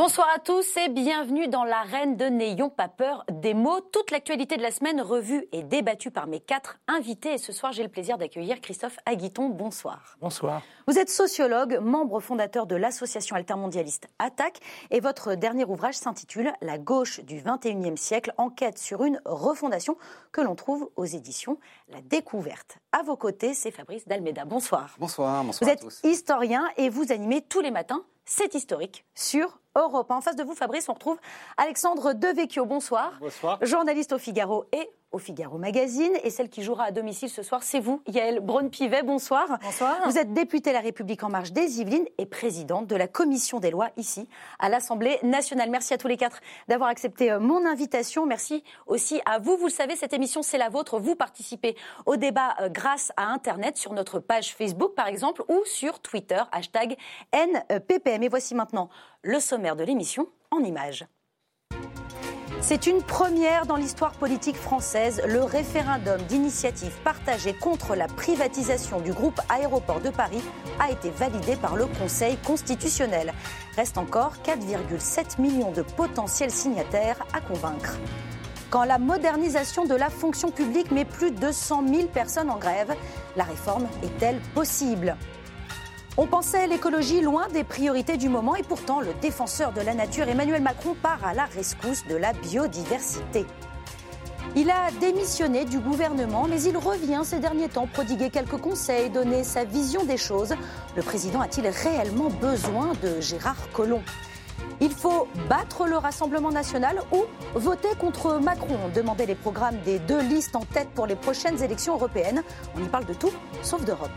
Bonsoir à tous et bienvenue dans l'arène de N'ayons pas peur des mots. Toute l'actualité de la semaine revue et débattue par mes quatre invités. Et ce soir, j'ai le plaisir d'accueillir Christophe Aguiton. Bonsoir. Bonsoir. Vous êtes sociologue, membre fondateur de l'association altermondialiste Attaque et votre dernier ouvrage s'intitule La gauche du 21e siècle, enquête sur une refondation que l'on trouve aux éditions La Découverte. À vos côtés, c'est Fabrice Dalmeda. Bonsoir. Bonsoir, bonsoir Vous êtes historien et vous animez tous les matins C'est historique sur Europe. En face de vous, Fabrice, on retrouve Alexandre Devecchio. Bonsoir. Bonsoir. Journaliste au Figaro et au Figaro Magazine. Et celle qui jouera à domicile ce soir, c'est vous, Yael Braun-Pivet. Bonsoir. Bonsoir. Vous êtes députée La République En Marche des Yvelines et présidente de la commission des lois ici, à l'Assemblée nationale. Merci à tous les quatre d'avoir accepté euh, mon invitation. Merci aussi à vous. Vous le savez, cette émission, c'est la vôtre. Vous participez au débat euh, grâce à Internet sur notre page Facebook, par exemple, ou sur Twitter, hashtag NPPM. Et voici maintenant le sommaire de l'émission en images. C'est une première dans l'histoire politique française. Le référendum d'initiative partagée contre la privatisation du groupe Aéroport de Paris a été validé par le Conseil constitutionnel. Reste encore 4,7 millions de potentiels signataires à convaincre. Quand la modernisation de la fonction publique met plus de 100 000 personnes en grève, la réforme est-elle possible? On pensait l'écologie loin des priorités du moment et pourtant le défenseur de la nature Emmanuel Macron part à la rescousse de la biodiversité. Il a démissionné du gouvernement, mais il revient ces derniers temps prodiguer quelques conseils, donner sa vision des choses. Le président a-t-il réellement besoin de Gérard Collomb? Il faut battre le Rassemblement national ou voter contre Macron, demandaient les programmes des deux listes en tête pour les prochaines élections européennes. On y parle de tout, sauf d'Europe.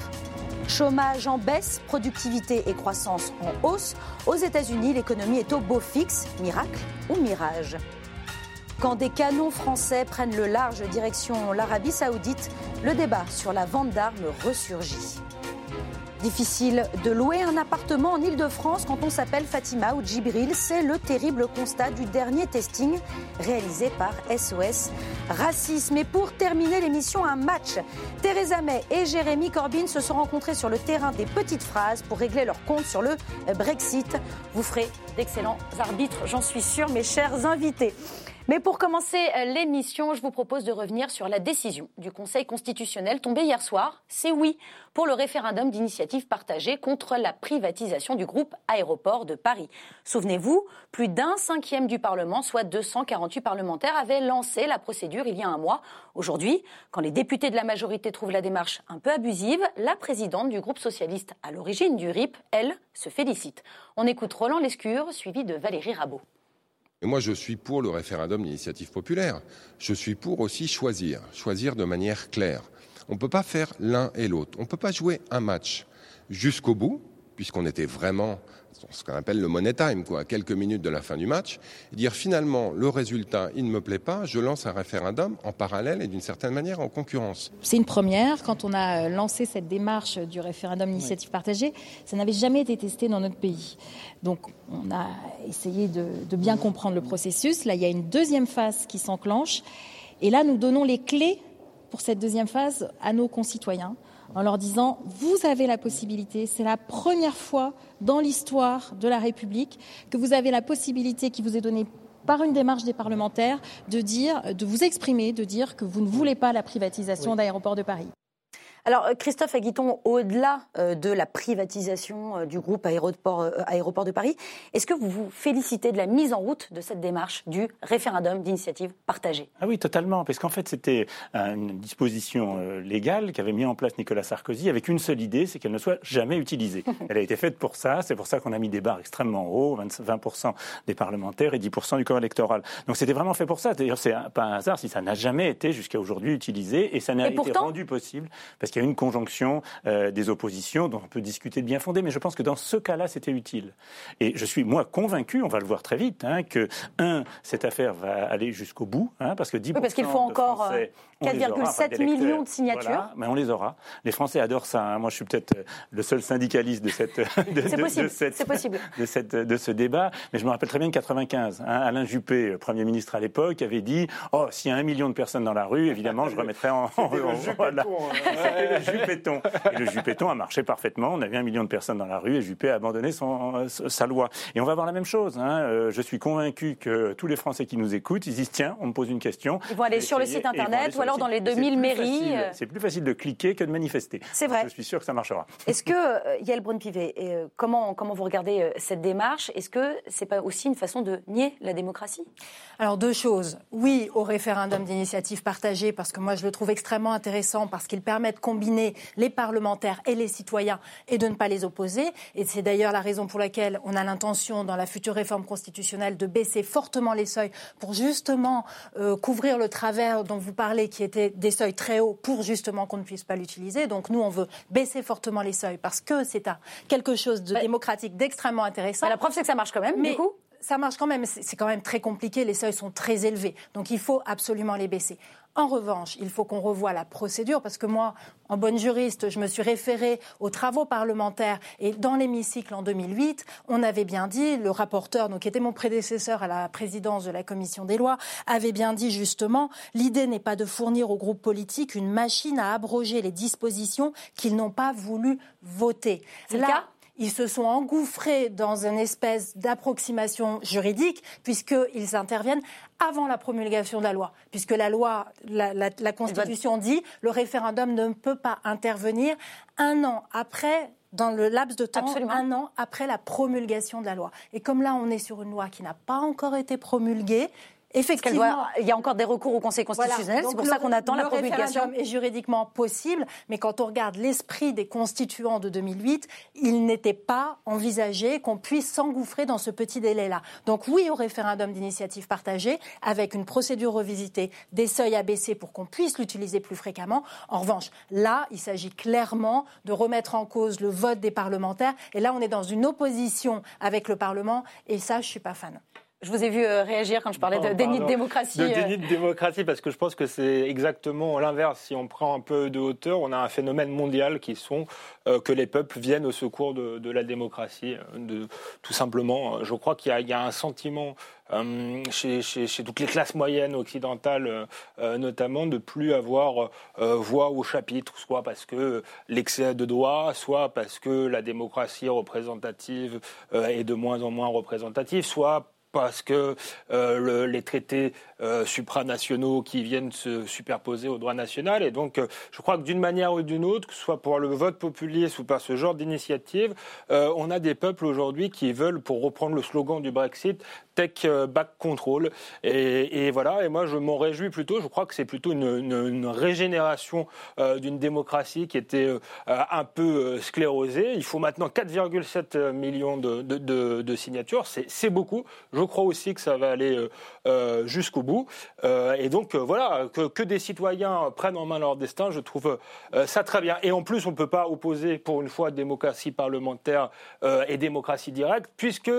Chômage en baisse, productivité et croissance en hausse. Aux États-Unis, l'économie est au beau fixe, miracle ou mirage. Quand des canons français prennent le large direction l'Arabie saoudite, le débat sur la vente d'armes ressurgit. Difficile de louer un appartement en Ile-de-France quand on s'appelle Fatima ou Djibril. C'est le terrible constat du dernier testing réalisé par SOS Racisme. Et pour terminer l'émission, un match. Theresa May et Jérémy Corbyn se sont rencontrés sur le terrain des petites phrases pour régler leur compte sur le Brexit. Vous ferez d'excellents arbitres, j'en suis sûre, mes chers invités. Mais pour commencer euh, l'émission, je vous propose de revenir sur la décision du Conseil constitutionnel tombée hier soir. C'est oui pour le référendum d'initiative partagée contre la privatisation du groupe Aéroport de Paris. Souvenez-vous, plus d'un cinquième du Parlement, soit 248 parlementaires, avaient lancé la procédure il y a un mois. Aujourd'hui, quand les députés de la majorité trouvent la démarche un peu abusive, la présidente du groupe socialiste à l'origine du RIP, elle, se félicite. On écoute Roland Lescure, suivi de Valérie Rabault. Et moi, je suis pour le référendum d'initiative populaire. Je suis pour aussi choisir, choisir de manière claire. On ne peut pas faire l'un et l'autre. On ne peut pas jouer un match jusqu'au bout, puisqu'on était vraiment ce qu'on appelle le money time, quoi, à quelques minutes de la fin du match, et dire finalement le résultat, il ne me plaît pas, je lance un référendum en parallèle et d'une certaine manière en concurrence. C'est une première. Quand on a lancé cette démarche du référendum d'initiative partagée, ça n'avait jamais été testé dans notre pays. Donc on a essayé de, de bien comprendre le processus. Là, il y a une deuxième phase qui s'enclenche. Et là, nous donnons les clés pour cette deuxième phase à nos concitoyens en leur disant vous avez la possibilité, c'est la première fois dans l'histoire de la République que vous avez la possibilité qui vous est donnée par une démarche des parlementaires de dire, de vous exprimer, de dire que vous ne voulez pas la privatisation d'aéroports de Paris. Alors, euh, Christophe Aguiton, au-delà euh, de la privatisation euh, du groupe Aéroport, Aéroport de Paris, est-ce que vous vous félicitez de la mise en route de cette démarche du référendum d'initiative partagée? Ah oui, totalement, parce qu'en fait, c'était une disposition légale qu'avait mis en place Nicolas Sarkozy avec une seule idée, c'est qu'elle ne soit jamais utilisée. Elle a été faite pour ça, c'est pour ça qu'on a mis des barres extrêmement hauts, 20% des parlementaires et 10% du corps électoral. Donc c'était vraiment fait pour ça. D'ailleurs, c'est pas un hasard si ça n'a jamais été jusqu'à aujourd'hui utilisé et ça n'a été rendu possible parce qu'il y a une conjonction euh, des oppositions dont on peut discuter de bien fondé, mais je pense que dans ce cas-là, c'était utile. Et je suis, moi, convaincu, on va le voir très vite, hein, que, un, cette affaire va aller jusqu'au bout, hein, parce que 10% oui, parce qu'il faut encore 4,7 euh, millions de signatures. mais on les aura. Les Français adorent ça. Hein. Moi, je suis peut-être euh, le seul syndicaliste de cette, de, possible. cette, possible. de, cette, de ce débat. Mais je me rappelle très bien 95. Hein, Alain Juppé, Premier ministre à l'époque, avait dit Oh, s'il y a un million de personnes dans la rue, évidemment, je remettrai en. en, voilà. le Juppéton. Et le Juppéton a marché parfaitement. On avait un million de personnes dans la rue et Juppé a abandonné son, sa loi. Et on va voir la même chose. Hein. Euh, je suis convaincu que tous les Français qui nous écoutent, ils disent tiens, on me pose une question. Ils vont aller sur le site internet ou alors dans les 2000 mairies. Euh. C'est plus facile de cliquer que de manifester. C'est vrai. Je suis sûr que ça marchera. Est-ce que, euh, Yael Brun-Pivet, comment, comment vous regardez cette démarche? Est-ce que c'est pas aussi une façon de nier la démocratie? Alors, deux choses. Oui, au référendum d'initiative partagée, parce que moi, je le trouve extrêmement intéressant, parce qu'il permet de combiner les parlementaires et les citoyens et de ne pas les opposer. Et c'est d'ailleurs la raison pour laquelle on a l'intention, dans la future réforme constitutionnelle, de baisser fortement les seuils pour justement euh, couvrir le travers dont vous parlez, qui était des seuils très hauts, pour justement qu'on ne puisse pas l'utiliser. Donc nous, on veut baisser fortement les seuils parce que c'est quelque chose de démocratique, d'extrêmement intéressant. la preuve, c'est que ça marche quand même, du coup ça marche quand même. C'est quand même très compliqué. Les seuils sont très élevés. Donc il faut absolument les baisser. En revanche, il faut qu'on revoie la procédure parce que moi, en bonne juriste, je me suis référée aux travaux parlementaires et dans l'hémicycle en 2008, on avait bien dit, le rapporteur, donc qui était mon prédécesseur à la présidence de la commission des lois, avait bien dit justement, l'idée n'est pas de fournir aux groupes politiques une machine à abroger les dispositions qu'ils n'ont pas voulu voter. C'est le cas? Ils se sont engouffrés dans une espèce d'approximation juridique, puisqu'ils interviennent avant la promulgation de la loi, puisque la loi, la, Constitution dit, le référendum ne peut pas intervenir un an après dans le laps de temps, un an après la promulgation de la loi. Et comme là, on est sur une loi qui n'a pas encore été promulguée, Effectivement, il y a encore des recours au Conseil constitutionnel. C'est pour ça qu'on attend la promulgation. est juridiquement possible, mais quand on regarde l'esprit des constituants de 2008, il n'était pas envisagé qu'on puisse s'engouffrer dans ce petit délai-là. Donc oui au référendum d'initiative partagée, avec une procédure revisitée, des seuils abaissés pour qu'on puisse l'utiliser plus fréquemment. En revanche, là, il s'agit clairement de remettre en cause le vote des parlementaires. Et là, on est dans une opposition avec le Parlement, et ça, je suis pas fan. Je vous ai vu euh, réagir quand je parlais de déni de démocratie. De déni de démocratie, parce que je pense que c'est exactement l'inverse. Si on prend un peu de hauteur, on a un phénomène mondial qui sont euh, que les peuples viennent au secours de, la démocratie. Euh, de, tout simplement, je crois qu'il y, a un sentiment chez, toutes les classes moyennes occidentales, notamment, de plus avoir voix au chapitre, soit parce que l'excès de droit, soit parce que la démocratie représentative est de moins en moins représentative, soit parce que euh, les traités euh, supranationaux qui viennent se superposer au droit national. Et donc, euh, je crois que d'une manière ou d'une autre, que ce soit pour le vote populiste ou par ce genre d'initiative, on a des peuples aujourd'hui qui veulent, pour reprendre le slogan du Brexit, tech back control. Et, voilà, et moi je m'en réjouis plutôt. Je crois que c'est plutôt une, régénération d'une démocratie qui était un peu sclérosée. Il faut maintenant 4,7 millions de, signatures. C'est beaucoup. Je crois aussi que ça va aller euh, euh, jusqu'au bout. Euh, et donc, voilà, que, des citoyens prennent en main leur destin, je trouve ça très bien. Et en plus, on ne peut pas opposer, pour une fois, démocratie parlementaire et démocratie directe, puisque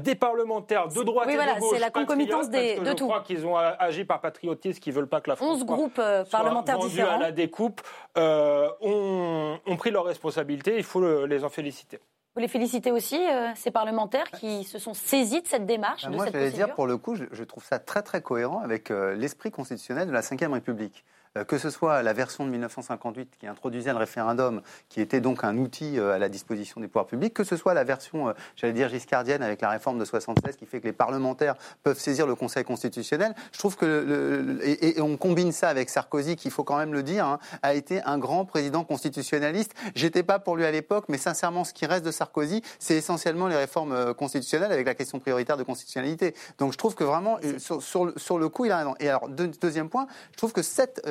des parlementaires de droite et de gauche, c'est la concomitance des, de je tout. Je crois qu'ils ont agi par patriotisme, qui ne veulent pas que la France 11 groupes parlementaires différents à la découpe, ont, ont, pris leurs responsabilités. Il faut les en féliciter. Vous les félicitez aussi, euh, ces parlementaires qui se sont saisis de cette démarche, bah, de moi, cette j'allais dire, pour le coup, je, trouve ça très très cohérent avec euh, l'esprit constitutionnel de la Ve République. Euh, que ce soit la version de 1958 qui introduisait le référendum, qui était donc un outil euh, à la disposition des pouvoirs publics, que ce soit la version, euh, j'allais dire, giscardienne avec la réforme de 76 qui fait que les parlementaires peuvent saisir le Conseil constitutionnel. Je trouve que, et, on combine ça avec Sarkozy, qu'il faut quand même le dire, hein, a été un grand président constitutionnaliste. J'étais pas pour lui à l'époque, mais sincèrement, ce qui reste de Sarkozy, c'est essentiellement les réformes constitutionnelles avec la question prioritaire de constitutionnalité. Donc je trouve que vraiment, sur, le coup, il a raison. Et alors, deuxième point, je trouve que cette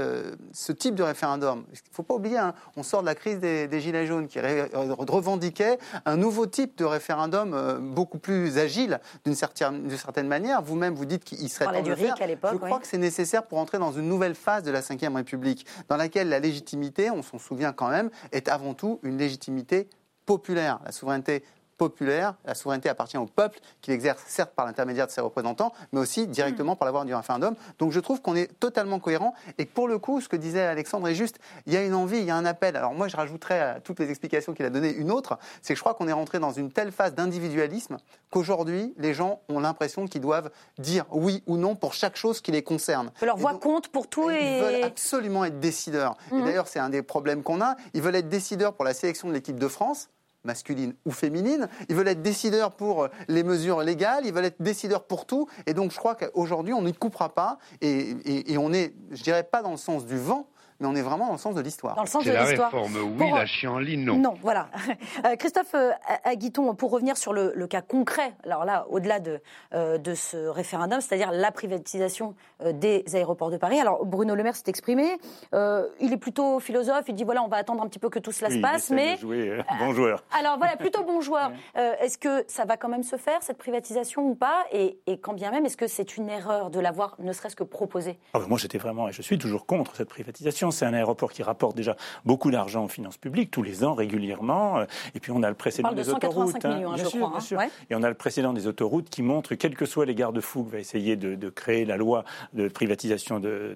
ce type de référendum, il ne faut pas oublier, hein, on sort de la crise des, Gilets jaunes qui revendiquait un nouveau type de référendum euh, beaucoup plus agile d'une certaine, certaine, manière. Vous-même, vous dites qu'il serait temps de faire. Je crois que c'est nécessaire pour entrer dans une nouvelle phase de la Ve République, dans laquelle la légitimité, on s'en souvient quand même, est avant tout une légitimité populaire. La souveraineté populaire. La souveraineté appartient au peuple, qui l'exerce certes par l'intermédiaire de ses représentants, mais aussi directement par la voie du référendum. Donc je trouve qu'on est totalement cohérent et que pour le coup, ce que disait Alexandre est juste. Il y a une envie, il y a un appel. Alors moi, je rajouterais à toutes les explications qu'il a données une autre, c'est que je crois qu'on est rentré dans une telle phase d'individualisme qu'aujourd'hui, les gens ont l'impression qu'ils doivent dire oui ou non pour chaque chose qui les concerne. Leur voix compte pour tout et... Ils veulent absolument être décideurs. Et mhm. d'ailleurs, c'est un des problèmes qu'on a. Ils veulent être décideurs pour la sélection de l'équipe de France masculine ou féminine. Ils veulent être décideurs pour euh, les mesures légales, ils veulent être décideurs pour tout. Et donc je crois qu'aujourd'hui, on ne coupera pas. Et, et, on est, je dirais pas dans le sens du vent, mais on est vraiment dans le sens de l'histoire. Dans le sens de l'histoire. La réforme, oui, la chienlit, non. Non, voilà. Euh, Christophe euh, Aguiton, pour revenir sur le, cas concret, alors là, au-delà de, euh, de ce référendum, c'est-à-dire la privatisation des aéroports de Paris. Alors, Bruno Le Maire s'est exprimé. il est plutôt philosophe. Il dit voilà, on va attendre un petit peu que tout cela se passe. mais. De jouer, bon joueur. Alors, voilà, plutôt bon joueur. est-ce que ça va quand même se faire, cette privatisation ou pas? Et, et, quand bien même, est-ce que c'est une erreur de l'avoir ne serait-ce que proposé ah, Moi, j'étais vraiment, et je suis toujours contre cette privatisation. C'est un aéroport qui rapporte déjà beaucoup d'argent aux finances publiques, tous les ans, régulièrement. Euh, et puis on a le précédent des autoroutes. Millions, hein, bien, sûr, bien sûr. Et on a le précédent des autoroutes qui montre, quels que soient les garde-fous que va essayer de, créer la loi de privatisation de,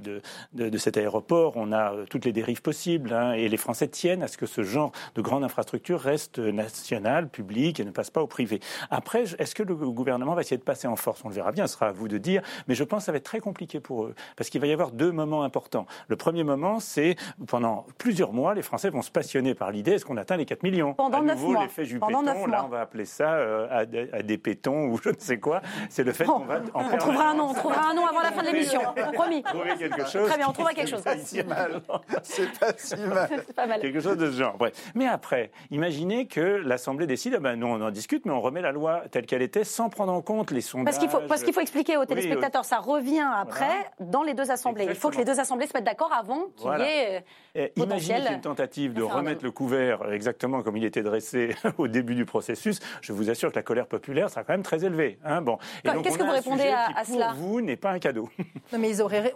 de, cet aéroport, on a euh, toutes les dérives possibles. Hein. et les Français tiennent à ce que ce genre de grande infrastructure reste national, public et ne passe pas au privé. Après, est-ce que le gouvernement va essayer de passer en force? On le verra bien, ce sera à vous de dire. Mais je pense que ça va être très compliqué pour eux. Parce qu'il va y avoir deux moments importants. Le premier moment, c'est pendant plusieurs mois, les Français vont se passionner par l'idée est-ce qu'on atteint les 4 millions? Pendant 9 mois. l'effet Juppéton, là, on va appeler ça euh, à, des pétons ou je ne sais quoi. C'est le fait qu'on va en On trouvera un nom, on trouvera un nom avant la fin de l'émission, promis. Trouver quelque chose. Très bien, on trouvera quelque chose. C'est pas si mal. C'est pas si mal. pas mal. Quelque chose de ce genre. Mais après, imaginez que l'Assemblée décide, ah ben, nous on en discute, mais on remet la loi telle qu'elle était sans prendre en compte les sondages. Parce qu'il faut, parce qu'il faut expliquer aux téléspectateurs, ça revient après dans les deux assemblées. Il faut que les deux assemblées se mettent d'accord avant qu'il Voilà. Yeah. Y ait euh, Imaginez une tentative de remettre le couvert exactement comme il était dressé au début du processus. Je vous assure que la colère populaire sera quand même très élevée. Hein bon. Qu'est-ce que vous répondez à, à, cela Pour vous, n'est pas un cadeau. Non, mais ils auraient,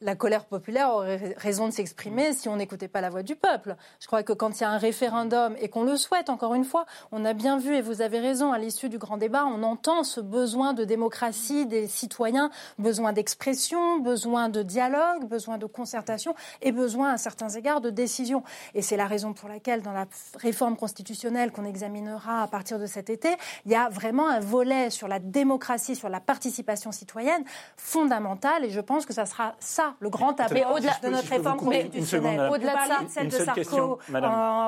la colère populaire aurait raison de s'exprimer si on n'écoutait pas la voix du peuple. Je crois que quand il y a un référendum et qu'on le souhaite, encore une fois, on a bien vu, et vous avez raison, à l'issue du grand débat, on entend ce besoin de démocratie des citoyens, besoin d'expression, besoin de dialogue, besoin de concertation et besoin, à certains égards, de décision. Et c'est la raison pour laquelle, dans la réforme constitutionnelle qu'on examinera à partir de cet été, il y a vraiment un volet sur la démocratie, sur la participation citoyenne fondamentale. Et je pense que ça sera ça, le grand appel de notre réforme constitutionnelle. Au-delà de ça, celle de Sarko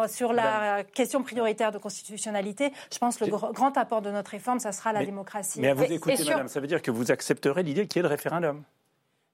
sur la question prioritaire de constitutionnalité, je pense que le grand apport de notre réforme, ça sera la démocratie. Mais à vous écouter, madame, ça veut dire que vous accepterez l'idée qu'il y ait le référendum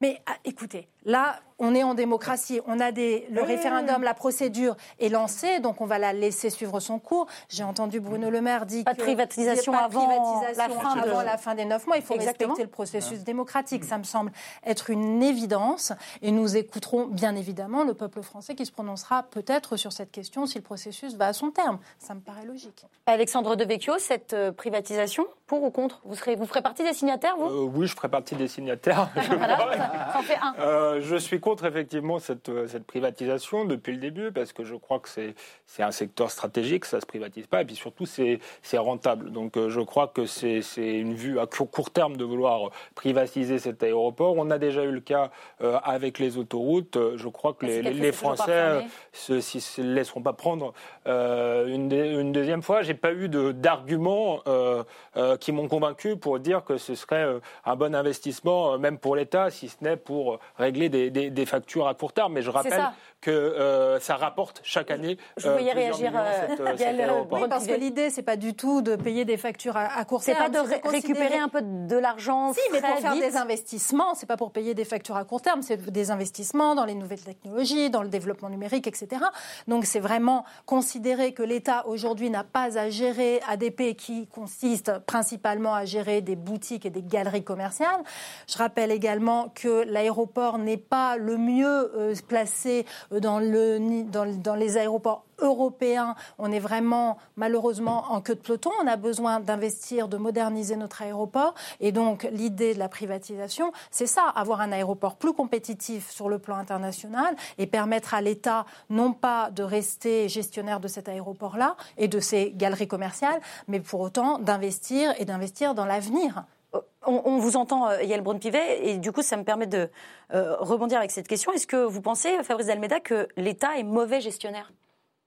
mais ah, écoutez, là, on est en démocratie. On a des, le référendum, la procédure est lancée, donc on va la laisser suivre son cours. J'ai entendu Bruno Le Maire dire pas de privatisation, avant, la fin avant la fin des neuf mois. Il faut respecter le processus démocratique. Ça me semble être une évidence. Et nous écouterons bien évidemment le peuple français qui se prononcera peut-être sur cette question si le processus va à son terme. Ça me paraît logique. Alexandre Devecchio, cette euh, privatisation, pour ou contre? Vous, serez, vous ferez partie des signataires, vous? Euh, Oui, je ferai partie des signataires. ça, en fait un. Euh, je suis contre effectivement cette, euh, cette privatisation depuis le début parce que je crois que c'est un secteur stratégique, ça ne se privatise pas et puis surtout c'est rentable. Donc euh, je crois que c'est une vue à court terme de vouloir privatiser cet aéroport. On a déjà eu le cas euh, avec les autoroutes. Je crois que les, les, Français ne se, laisseront pas prendre une, une, deuxième fois. J'ai pas eu d'arguments qui m'ont convaincu pour dire que ce serait un bon investissement, même pour l'État, si ce n'est pour régler des, des, des facture à court terme, mais je rappelle que euh, ça rapporte chaque année. Je voyais euh, réagir. Euh, oui, parce que l'idée, c'est pas du tout de payer des factures à, court terme. C'est pas de récupérer un peu de l'argent. Si, mais pour faire des investissements, c'est pas pour payer des factures à court terme, c'est des investissements dans les nouvelles technologies, dans le développement numérique, etc. Donc c'est vraiment considérer que l'État aujourd'hui n'a pas à gérer ADP qui consiste principalement à gérer des boutiques et des galeries commerciales. Je rappelle également que l'aéroport n'est pas le mieux placé dans, le, dans, dans les aéroports européen, on est vraiment malheureusement en queue de peloton. On a besoin d'investir, de moderniser notre aéroport. Et donc l'idée de la privatisation, c'est ça, avoir un aéroport plus compétitif sur le plan international et permettre à l'État non pas de rester gestionnaire de cet aéroport-là et de ses galeries commerciales, mais pour autant d'investir et d'investir dans l'avenir. On, vous entend, euh, Yael Braun-Pivet, et du coup, ça me permet de euh, rebondir avec cette question. Est-ce que vous pensez, Fabrice Almeida, que l'État est mauvais gestionnaire?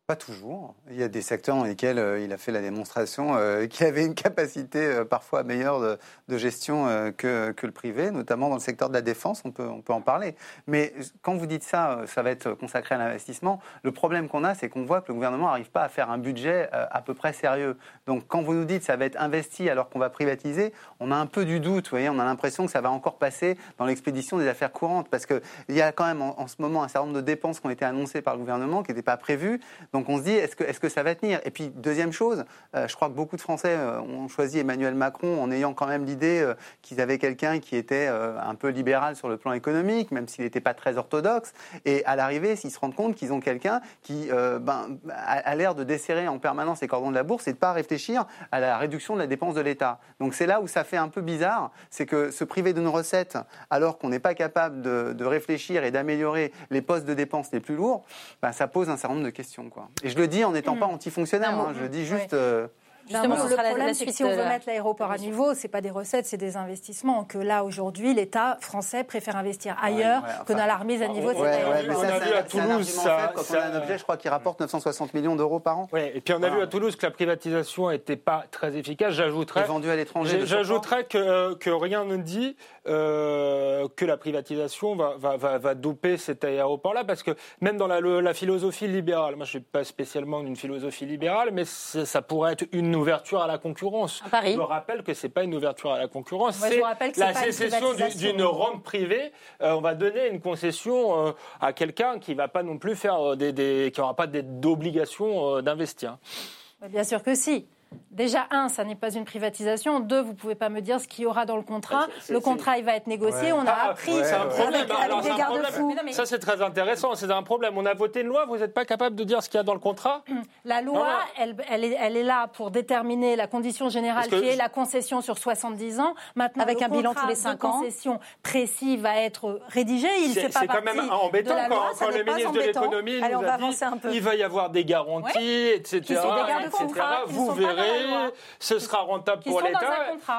Pas toujours. Il y a des secteurs dans lesquels euh, il a fait la démonstration euh, qu'il avait une capacité euh, parfois meilleure de, gestion que, que, le privé, notamment dans le secteur de la défense, on peut, on peut en parler. Mais quand vous dites ça, ça va être consacré à l'investissement, le problème qu'on a, c'est qu'on voit que le gouvernement n'arrive pas à faire un budget à peu près sérieux. Donc quand vous nous dites ça va être investi alors qu'on va privatiser, on a un peu du doute, vous voyez, on a l'impression que ça va encore passer dans l'expédition des affaires courantes, parce qu'il y a quand même en, ce moment un certain nombre de dépenses qui ont été annoncées par le gouvernement qui n'étaient pas prévues. On se dit, est-ce que, est que ça va tenir? Et puis, deuxième chose, euh, je crois que beaucoup de Français euh, ont choisi Emmanuel Macron en ayant quand même l'idée euh, qu'ils avaient quelqu'un qui était un peu libéral sur le plan économique, même s'il n'était pas très orthodoxe. Et à l'arrivée, s'ils se rendent compte qu'ils ont quelqu'un qui ben, a, l'air de desserrer en permanence les cordons de la bourse et de ne pas réfléchir à la réduction de la dépense de l'État. Donc c'est là où ça fait un peu bizarre, c'est que se priver d'une recette alors qu'on n'est pas capable de, réfléchir et d'améliorer les postes de dépenses les plus lourds, ben, ça pose un certain nombre de questions. Quoi. Et je le dis en n'étant pas hmm. antifonctionnaire, hein, je dis juste... Euh, Justement, le problème, c'est que si on veut mettre l'aéroport à niveau, c'est pas des recettes, c'est des investissements. Que là, aujourd'hui, l'État français préfère investir ailleurs que dans la remise à niveau de cet aéroport. On a vu à Toulouse ça. Quand on a un objet, je crois, qui rapporte 960 millions d'euros par an. Ouais, et puis on a vu à Toulouse que la privatisation n'était pas très efficace. J'ajouterais. Vendu à l'étranger. J'ajouterais que, que rien ne dit euh, que la privatisation va, va, va, va doper cet aéroport-là, parce que même dans la, la philosophie libérale, moi je ne suis pas spécialement d'une philosophie libérale, mais ça pourrait être une ouverture à la concurrence. À Paris. Je rappelle que ce n'est pas une ouverture à la concurrence, c'est la sécession d'une rente privée. Euh, on va donner une concession euh, à quelqu'un qui va pas non plus faire des, des qui n'aura pas d'obligation d'investir. Bien sûr que si. Déjà, un, ça n'est pas une privatisation. Deux, vous ne pouvez pas me dire ce qu'il y aura dans le contrat. le contrat, il va être négocié. On a ah, appris c'est un problème. des garde-fous. Ça, c'est très intéressant. C'est un problème. On a voté une loi. Vous n'êtes pas capable de dire ce qu'il y a dans le contrat La loi, Elle, elle, est, elle, est, là pour déterminer la condition générale qui est la concession sur 70 ans. Maintenant, avec un bilan tous les 5 ans. concession précis va être rédigé. Il C'est quand même embêtant quand, le ministre de l'économie nous a dit il va y avoir des garanties, etc. Vous verrez ce sera rentable pour l'État.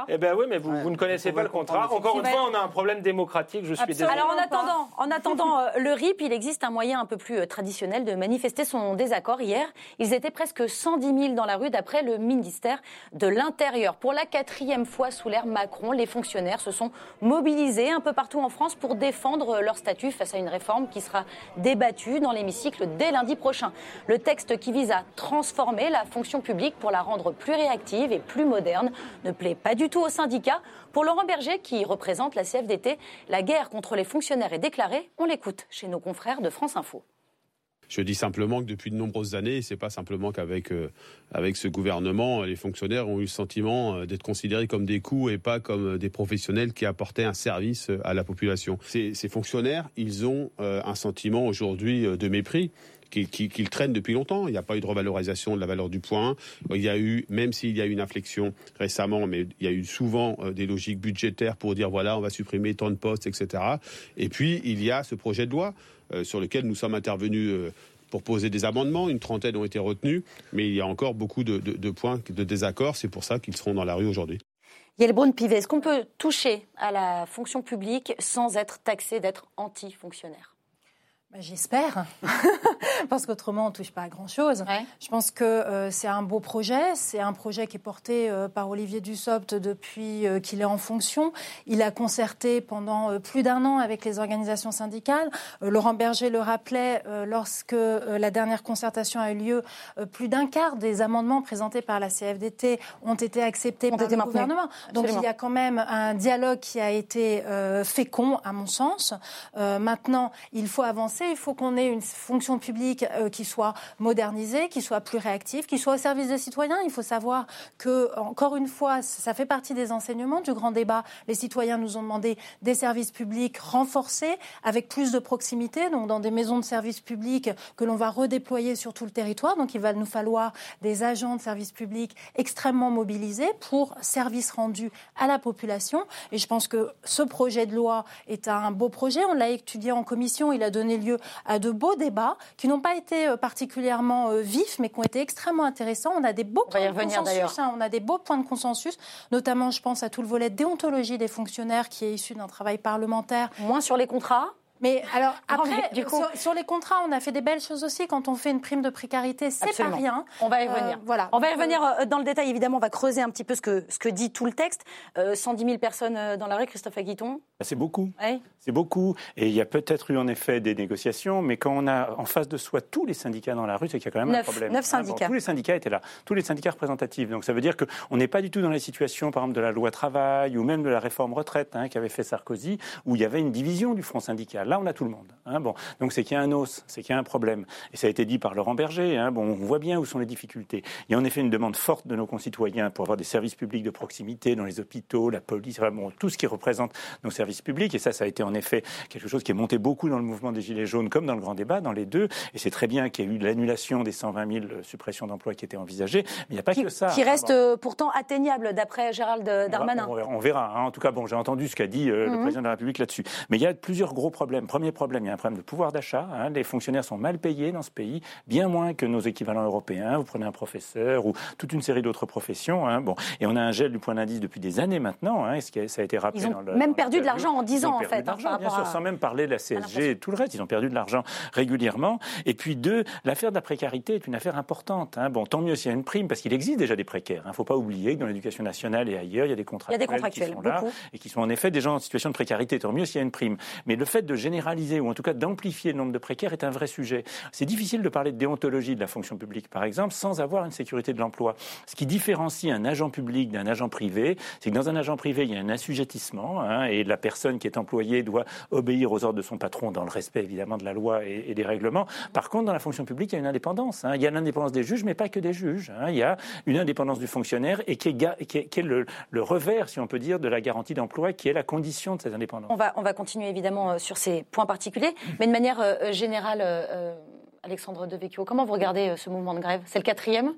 Eh bien oui, mais vous, vous ne connaissez pas le contrat. Encore une fois, on a un problème démocratique, je suis désolé. Alors en attendant, en attendant euh, le RIP, il existe un moyen un peu plus euh, traditionnel de manifester son désaccord. Hier, ils étaient presque 110 000 dans la rue d'après le ministère de l'Intérieur. Pour la quatrième fois sous l'ère Macron, les fonctionnaires se sont mobilisés un peu partout en France pour défendre leur statut face à une réforme qui sera débattue dans l'hémicycle dès lundi prochain. Le texte qui vise à transformer la fonction publique pour la rendre plus réactive et plus moderne ne plaît pas du tout aux syndicats. Pour Laurent Berger, qui représente la CFDT, la guerre contre les fonctionnaires est déclarée. On l'écoute chez nos confrères de France Info. Je dis simplement que depuis de nombreuses années, c'est pas simplement qu'avec euh, avec ce gouvernement, les fonctionnaires ont eu le sentiment euh, d'être considérés comme des coûts et pas comme euh, des professionnels qui apportaient un service à la population. Ces, ces fonctionnaires, ils ont un sentiment aujourd'hui de mépris qu'il traîne depuis longtemps. Il n'y a pas eu de revalorisation de la valeur du point. Il y a eu, même s'il y a eu une inflexion récemment, mais il y a eu souvent euh, des logiques budgétaires pour dire voilà, on va supprimer tant de postes, etc. Et puis, il y a ce projet de loi euh, sur lequel nous sommes intervenus euh, pour poser des amendements. Une trentaine ont été retenus, mais il y a encore beaucoup de, points de désaccord. C'est pour ça qu'ils seront dans la rue aujourd'hui. Yelbrun Pivet, est-ce qu'on peut toucher à la fonction publique sans être taxé d'être anti-fonctionnaire? Bah, j'espère, parce qu'autrement on ne touche pas à grand-chose. Je pense que euh, c'est un beau projet, c'est un projet qui est porté euh, par Olivier Dussopt depuis euh, qu'il est en fonction. Il a concerté pendant plus d'un an avec les organisations syndicales. Laurent Berger le rappelait, lorsque la dernière concertation a eu lieu, plus d'un quart des amendements présentés par la CFDT ont été acceptés par le gouvernement. Donc il y a quand même un dialogue qui a été fécond, à mon sens. maintenant, il faut avancer il faut qu'on ait une fonction publique euh, qui soit modernisée, qui soit plus réactive, qui soit au service des citoyens. Il faut savoir que, encore une fois, ça fait partie des enseignements du grand débat. Les citoyens nous ont demandé des services publics renforcés, avec plus de proximité, donc dans des maisons de services publics que l'on va redéployer sur tout le territoire. Donc il va nous falloir des agents de services publics extrêmement mobilisés pour services rendus à la population. Et je pense que ce projet de loi est un beau projet. On l'a étudié en commission. Il a donné lieu à de beaux débats qui n'ont pas été euh, particulièrement euh, vifs, mais qui ont été extrêmement intéressants. On a des beaux points de consensus. Hein. on a des beaux points de consensus, notamment, je pense à tout le volet déontologie des fonctionnaires qui est issu d'un travail parlementaire. Moins sur les contrats mais alors après, du coup... sur, les contrats, on a fait des belles choses aussi. Quand on fait une prime de précarité, c'est pas rien. On va y euh, revenir. voilà. On va y revenir euh, dans le détail. Évidemment, on va creuser un petit peu ce que ce que dit tout le texte. 110 000 personnes dans la rue, Christophe Aguiton. Bah, c'est beaucoup. C'est beaucoup. Et il y a peut-être eu en effet des négociations, mais quand on a en face de soi tous les syndicats dans la rue, c'est qu'il y a quand même un problème. Neuf hein, syndicats. tous les syndicats étaient là. Tous les syndicats représentatifs. Donc ça veut dire qu'on n'est pas du tout dans les situations, par exemple, de la loi travail ou même de la réforme retraite hein, qu'avait fait Sarkozy, où il y avait une division du front syndical. Là, on a tout le monde. Hein, bon. Donc c'est qu'il y a un os, c'est qu'il y a un problème. Et ça a été dit par Laurent Berger. Hein, bon, on voit bien où sont les difficultés. Il y a en effet une demande forte de nos concitoyens pour avoir des services publics de proximité dans les hôpitaux, la police, bon, tout ce qui représente nos services publics. Et ça, ça a été en effet quelque chose qui est monté beaucoup dans le mouvement des Gilets jaunes, comme dans le grand débat, dans les deux. Et c'est très bien qu'il y ait eu l'annulation des 120 000 suppressions d'emplois qui étaient envisagées. Mais il n'y a pas que ça. Qui reste euh, pourtant atteignable, d'après Gérald Darmanin. On, verra. Hein. En tout cas, bon, j'ai entendu ce qu'a dit euh, le mhm. président de la République là-dessus. Mais il y a plusieurs gros problèmes. Premier problème, il y a un problème de pouvoir d'achat Hein. Les fonctionnaires sont mal payés dans ce pays, bien moins que nos équivalents européens. Vous prenez un professeur ou toute une série d'autres professions. Hein. Bon. Et on a un gel du point d'indice depuis des années maintenant. Hein, ce qui ça a été rappelé Ils ont même perdu de l'argent en 10 ans, en fait. Hein, bien sûr, sans même parler de la CSG et tout le reste. Ils ont perdu de l'argent régulièrement. Et puis, deux, l'affaire de la précarité est une affaire importante. Bon, tant mieux s'il y a une prime, parce qu'il existe déjà des précaires. Il ne faut pas oublier que dans l'éducation nationale et ailleurs, il y a des contractuels, il y a des contractuels qui sont là et qui sont en effet des gens en situation de précarité. Tant mieux s'il y a une prime. Mais le fait de généraliser ou en tout cas d'amplifier le nombre de précaires est un vrai sujet. C'est difficile de parler de déontologie de la fonction publique, par exemple, sans avoir une sécurité de l'emploi. Ce qui différencie un agent public d'un agent privé, c'est que dans un agent privé, il y a un assujettissement, hein, et la personne qui est employée doit obéir aux ordres de son patron dans le respect, évidemment, de la loi et, des règlements. Par contre, dans la fonction publique, il y a une indépendance. Hein. Il y a l'indépendance des juges, mais pas que des juges. Hein. Il y a une indépendance du fonctionnaire et qui est, qui est, le, revers, si on peut dire, de la garantie d'emploi, qui est la condition de cette indépendance. On va, on va continuer évidemment euh, sur ces points particuliers, mais de manière euh, générale, euh, Alexandre Devecchio, comment vous regardez ce mouvement de grève? C'est le quatrième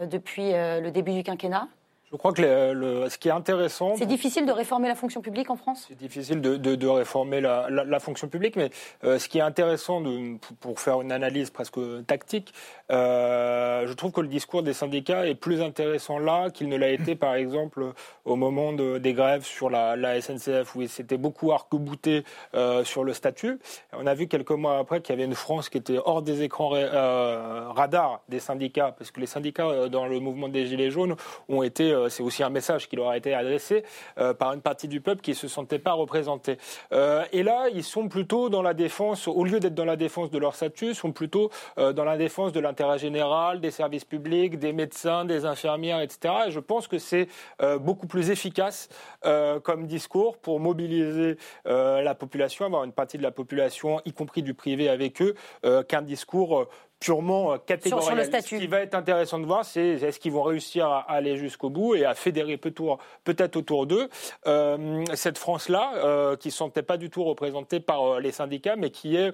depuis le début du quinquennat je crois que ce qui est intéressant. C'est difficile de réformer la fonction publique en France? C'est difficile de, réformer la, fonction publique, mais ce qui est intéressant pour faire une analyse presque tactique, euh, je trouve que le discours des syndicats est plus intéressant là qu'il ne l'a été, par exemple, au moment des grèves sur la, SNCF, où c'était beaucoup arc-bouté euh, sur le statut. On a vu quelques mois après qu'il y avait une France qui était hors des écrans euh, radars des syndicats, parce que les syndicats, dans le mouvement des Gilets jaunes, ont été, c'est aussi un message qui leur a été adressé par une partie du peuple qui ne se sentait pas représenté. et là, ils sont plutôt dans la défense, au lieu d'être dans la défense de leur statut, sont plutôt dans la défense de l'intérêt général, des services publics, des médecins, des infirmières, etc. Et je pense que c'est euh, beaucoup plus efficace euh, comme discours pour mobiliser euh, la population, avoir une partie de la population, y compris du privé avec eux, qu'un discours purement euh, catégoriel. Ce qui va être intéressant de voir, c'est est-ce qu'ils vont réussir à aller jusqu'au bout et à fédérer peut-être autour d'eux euh, cette France-là, euh, qui ne sont peut-être pas du tout représentée par les syndicats, mais qui est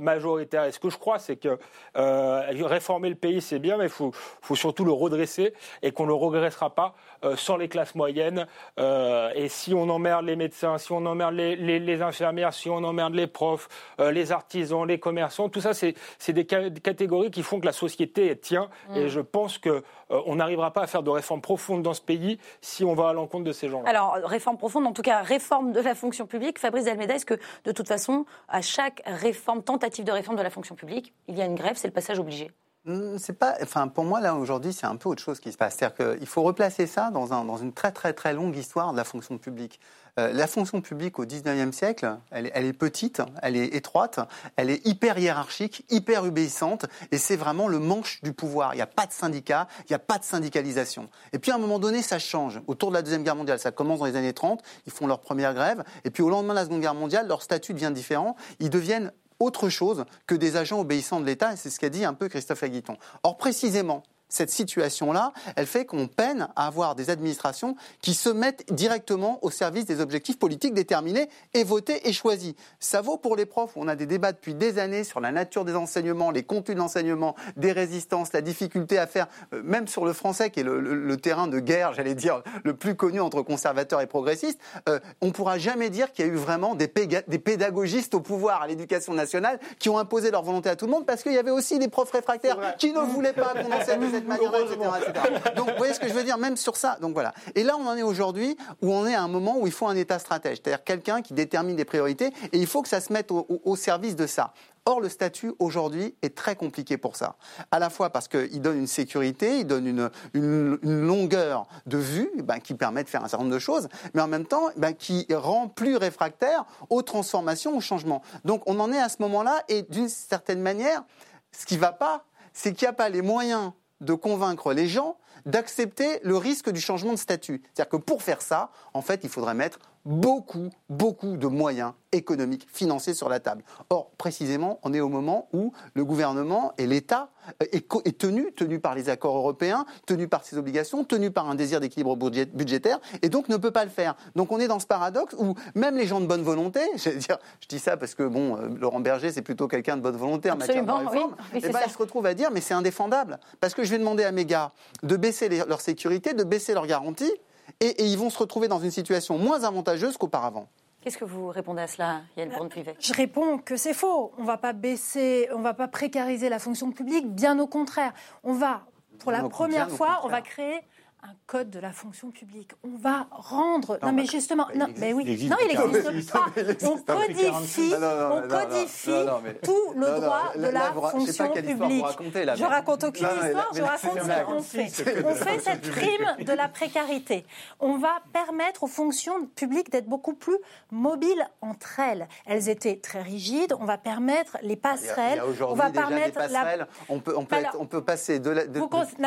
majoritaire. Et ce que je crois, c'est que réformer le pays, c'est bien, mais il faut, surtout le redresser et qu'on ne le regressera pas sans les classes moyennes. et si on emmerde les médecins, si on emmerde les, les infirmières, si on emmerde les profs, les artisans, les commerçants, tout ça, c'est des catégories qui font que la société tient. Mm. Et je pense qu'on euh, n'arrivera pas à faire de réformes profondes dans ce pays si on va à l'encontre de ces gens-là. Alors, réforme profonde, en tout cas, réforme de la fonction publique. Fabrice Delmeda, est-ce que, de toute façon, à chaque réforme, tentative de réforme de la fonction publique, il y a une grève, c'est le passage obligé? C'est pas, enfin pour moi là aujourd'hui c'est un peu autre chose qui se passe, c'est-à-dire qu'il faut replacer ça dans, un, dans une très très très longue histoire de la fonction publique. Euh, la fonction publique au 19e siècle, elle, est petite, elle est étroite, elle est hyper hiérarchique, hyper obéissante, et c'est vraiment le manche du pouvoir. Il n'y a pas de syndicat, il n'y a pas de syndicalisation. Et puis à un moment donné, ça change. Autour de la Deuxième Guerre mondiale, ça commence dans les années 30, ils font leur première grève, et puis au lendemain de la Seconde Guerre mondiale, leur statut devient différent, ils deviennent autre chose que des agents obéissants de l'État, c'est ce qu'a dit un peu Christophe Aguiton. Or, précisément, cette situation-là, elle fait qu'on peine à avoir des administrations qui se mettent directement au service des objectifs politiques déterminés et votés et choisis. Ça vaut pour les profs où on a des débats depuis des années sur la nature des enseignements, les contenus d'enseignement, des résistances, la difficulté à faire, euh, même sur le français qui est le, terrain de guerre, j'allais dire, le plus connu entre conservateurs et progressistes, euh, on ne pourra jamais dire qu'il y a eu vraiment des, des pédagogistes au pouvoir à l'éducation nationale qui ont imposé leur volonté à tout le monde parce qu'il y avait aussi des profs réfractaires qui ne voulaient pas qu'on enseigne donc, vous voyez ce que je veux dire, même sur ça. Donc voilà. Et là, on en est aujourd'hui où on est à un moment où il faut un État stratège, c'est-à-dire quelqu'un qui détermine des priorités, et il faut que ça se mette au, service de ça. Or, le statut aujourd'hui est très compliqué pour ça. À la fois parce qu'il donne une sécurité, il donne une, une, longueur de vue ben, qui permet de faire un certain nombre de choses, mais en même temps ben, qui rend plus réfractaire aux transformations, aux changements. Donc on en est à ce moment-là, et d'une certaine manière, ce qui ne va pas, c'est qu'il n'y a pas les moyens de convaincre les gens d'accepter le risque du changement de statut. C'est-à-dire que pour faire ça, en fait, il faudrait mettre beaucoup, beaucoup de moyens économiques, financiers sur la table. Or, précisément, on est au moment où le gouvernement et l'État euh, est, tenu, tenu par les accords européens, tenu par ses obligations, tenu par un désir d'équilibre budgétaire, et donc ne peut pas le faire. Donc on est dans ce paradoxe où même les gens de bonne volonté, je, dire, je dis ça parce que bon, euh, Laurent Berger, c'est plutôt quelqu'un de bonne volonté en matière de réforme, et eh ben, il se retrouve à dire, mais c'est indéfendable, parce que je vais demander à mes gars de baisser leur sécurité, de baisser leurs garanties, et, ils vont se retrouver dans une situation moins avantageuse qu'auparavant. Qu'est-ce que vous répondez à cela, Yann Braun-Privé Je réponds que c'est faux. On ne va pas baisser, on ne va pas précariser la fonction publique, bien au contraire. On va, pour la première fois, on va créer un code de la fonction publique. On va rendre. Non, mais justement, non, mais oui, non, il n'existe pas. On codifie, on codifie tout le droit de la fonction publique. Je raconte aucune histoire, je raconte ce qu'on fait. On fait cette prime de la précarité. On va permettre aux fonctions publiques d'être beaucoup plus mobiles entre elles. Elles étaient très rigides. On va permettre les passerelles. On va permettre la. On peut, on passer de, la, de,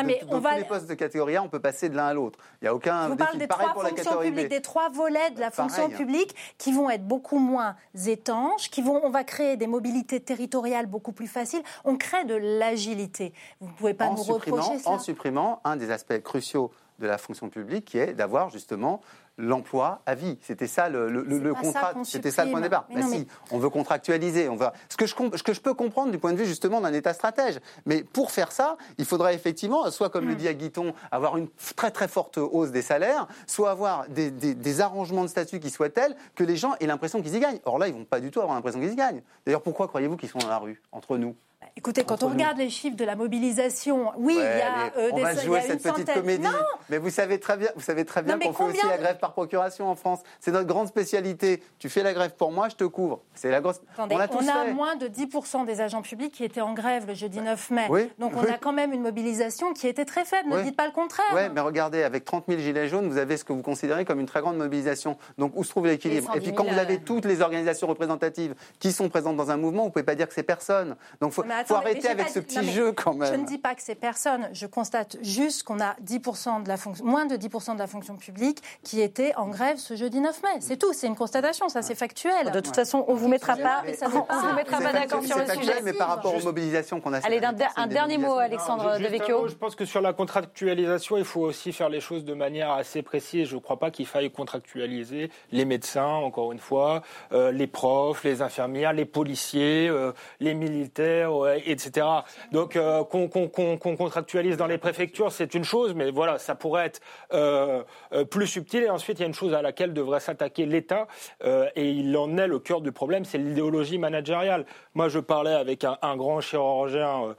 mais on va... tous les postes de catégorie A, on peut passer de l'un à l'autre. Il n'y a aucun. vous parle des trois fonctions publiques, des trois volets de la fonction publique qui vont être beaucoup moins étanches, qui vont, on va créer des mobilités territoriales beaucoup plus faciles. On crée de l'agilité. Vous ne pouvez pas nous reprocher ça. En supprimant un des aspects cruciaux de la fonction publique, qui est d'avoir justement l'emploi à vie. C'était ça le, le, contrat, c'était ça le point de départ. Bah si, on veut contractualiser, on va. Ce que je, ce que je peux comprendre du point de vue justement d'un État stratège. Mais pour faire ça, il faudrait effectivement, soit comme le mm. dit Aguiton, avoir une très très forte hausse des salaires, soit avoir des, des, arrangements de statut qui soient tels que les gens aient l'impression qu'ils y gagnent. Or là, ils vont pas du tout avoir l'impression qu'ils y gagnent. D'ailleurs, pourquoi croyez-vous qu'ils sont dans la rue entre nous? Écoutez, quand on regarde les chiffres de la mobilisation, oui, il y a euh, on va jouer cette petite comédie. Mais vous savez très bien, vous savez très bien qu'on fait aussi la grève par procuration en France. C'est notre grande spécialité. Tu fais la grève pour moi, je te couvre. C'est la grosse. on a, moins de 10% des agents publics qui étaient en grève le jeudi 9 mai. Donc on a quand même une mobilisation qui était très faible. Ne dites pas le contraire. Oui, mais regardez, avec 30 000 gilets jaunes, vous avez ce que vous considérez comme une très grande mobilisation. Donc où se trouve l'équilibre Et puis quand vous avez toutes les organisations représentatives qui sont présentes dans un mouvement, vous pouvez pas dire que c'est personne. Donc faut, faut arrêter avec ce petit jeu quand même. Je ne dis pas que c'est personne. Je constate juste qu'on a 10% de la fonction, moins de 10% de la fonction publique qui était en grève ce jeudi 9 mai. C'est tout. C'est une constatation. Ça, c'est factuel. De toute façon, on vous mettra pas, on vous mettra pas d'accord sur le sujet. Mais par rapport aux mobilisations qu'on a. Allez, un, dernier mot, Alexandre Devecchio. Je pense que sur la contractualisation, il faut aussi faire les choses de manière assez précise. Je ne crois pas qu'il faille contractualiser les médecins, encore une fois, euh, les profs, les infirmières, les policiers, euh, les militaires, etc. Donc euh, qu'on contractualise dans les préfectures, c'est une chose, mais voilà, ça pourrait être euh, euh, plus subtil. Et ensuite, il y a une chose à laquelle devrait s'attaquer l'État, et il en est le cœur du problème, c'est l'idéologie managériale. Moi, je parlais avec un, grand chirurgien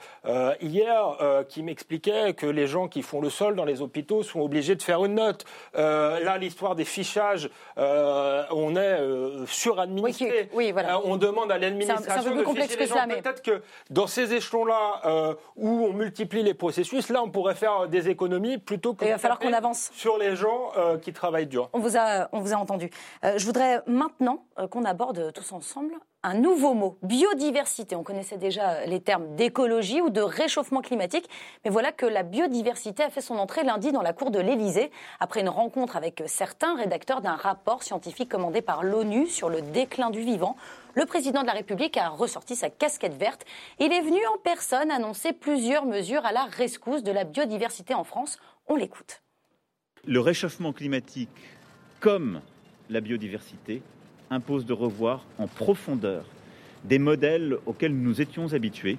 hier qui m'expliquait que les gens qui font le sol dans les hôpitaux sont obligés de faire une note. là, l'histoire des fichages, on est suradministré. Oui, voilà. on demande à l'administration de ficher les gens. Peut-être que dans ces échelons-là euh, où on multiplie les processus, là, on pourrait faire des économies plutôt que. il va falloir qu'on avance sur les gens euh, qui travaillent dur. On vous a, on vous a entendu. Euh, je voudrais maintenant qu'on aborde tous ensemble un nouveau mot, biodiversité. On connaissait déjà les termes d'écologie ou de réchauffement climatique, mais voilà que la biodiversité a fait son entrée lundi dans la cour de l'Élysée après une rencontre avec certains rédacteurs d'un rapport scientifique commandé par l'ONU sur le déclin du vivant. Le président de la République a ressorti sa casquette verte. Il est venu en personne annoncer plusieurs mesures à la rescousse de la biodiversité en France. On l'écoute. Le réchauffement climatique, comme la biodiversité, impose de revoir en profondeur des modèles auxquels nous étions habitués,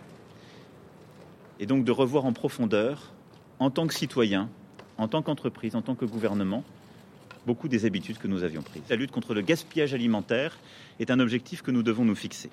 et donc de revoir en profondeur, en tant que citoyen, en tant qu'entreprise, en tant que gouvernement, beaucoup des habitudes que nous avions prises. La lutte contre le gaspillage alimentaire est un objectif que nous devons nous fixer.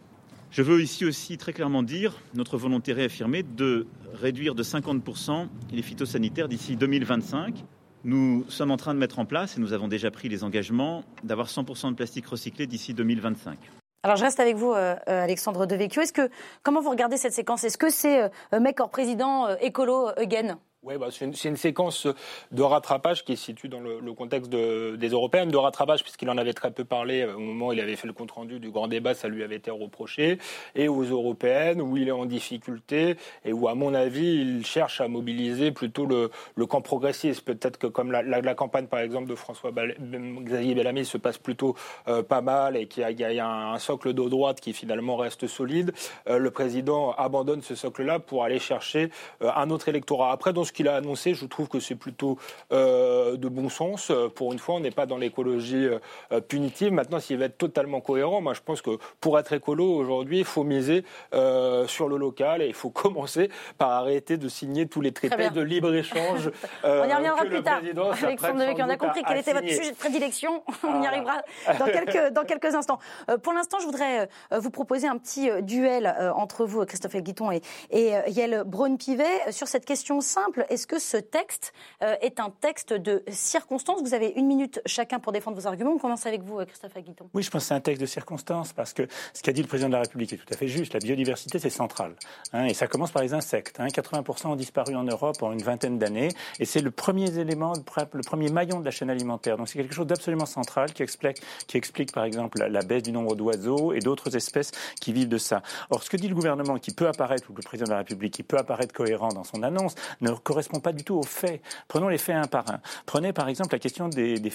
Je veux ici aussi très clairement dire notre volonté réaffirmée de réduire de 50% les phytosanitaires d'ici 2025. Nous sommes en train de mettre en place, et nous avons déjà pris les engagements, d'avoir 100% de plastique recyclé d'ici 2025. Alors je reste avec vous, euh, euh, Alexandre Devecchio. Est-ce que comment vous regardez cette séquence? Est-ce que c'est euh, mec en président écolo again? Oui, bah, c'est une, séquence de rattrapage qui se situe dans le, contexte des Européennes, de rattrapage puisqu'il en avait très peu parlé euh, au moment où il avait fait le compte-rendu du grand débat, ça lui avait été reproché, et aux Européennes où il est en difficulté et où, à mon avis, il cherche à mobiliser plutôt le, camp progressiste. Peut-être que comme la, campagne, par exemple, de François-Xavier Bellamy se passe plutôt euh, pas mal et qu'il y, a un, socle de droite qui finalement reste solide, euh, le président abandonne ce socle-là pour aller chercher un autre électorat. Après, dans qu'il a annoncé, je trouve que c'est plutôt euh, de bon sens. Pour une fois, on n'est pas dans l'écologie euh, punitive. Maintenant, s'il va être totalement cohérent, moi, je pense que pour être écolo aujourd'hui, il faut miser euh, sur le local et il faut commencer par arrêter de signer tous les traités de libre-échange. on y reviendra plus tard. Alexandre on a compris quel était votre sujet de prédilection. On y arrivera dans quelques, dans quelques instants. pour l'instant, je voudrais vous proposer un petit duel entre vous, Christophe Guiton et, et Yael Braun-Pivet, sur cette question simple est-ce que ce texte euh, est un texte de circonstance? Vous avez une minute chacun pour défendre vos arguments. On commence avec vous, Christophe Aguiton. Oui, je pense que c'est un texte de circonstance parce que ce qu'a dit le président de la République est tout à fait juste. La biodiversité, c'est central. Hein, et ça commence par les insectes. 80% hein. ont disparu en Europe en une vingtaine d'années. Et c'est le premier élément, le premier maillon de la chaîne alimentaire. Donc c'est quelque chose d'absolument central qui explique, qui explique, par exemple, la, baisse du nombre d'oiseaux et d'autres espèces qui vivent de ça. Or, ce que dit le gouvernement, qui peut apparaître, ou le président de la République, qui peut apparaître cohérent dans son annonce, ne correspond pas du tout aux faits. Prenons les faits un par un. Prenez par exemple la question des, des,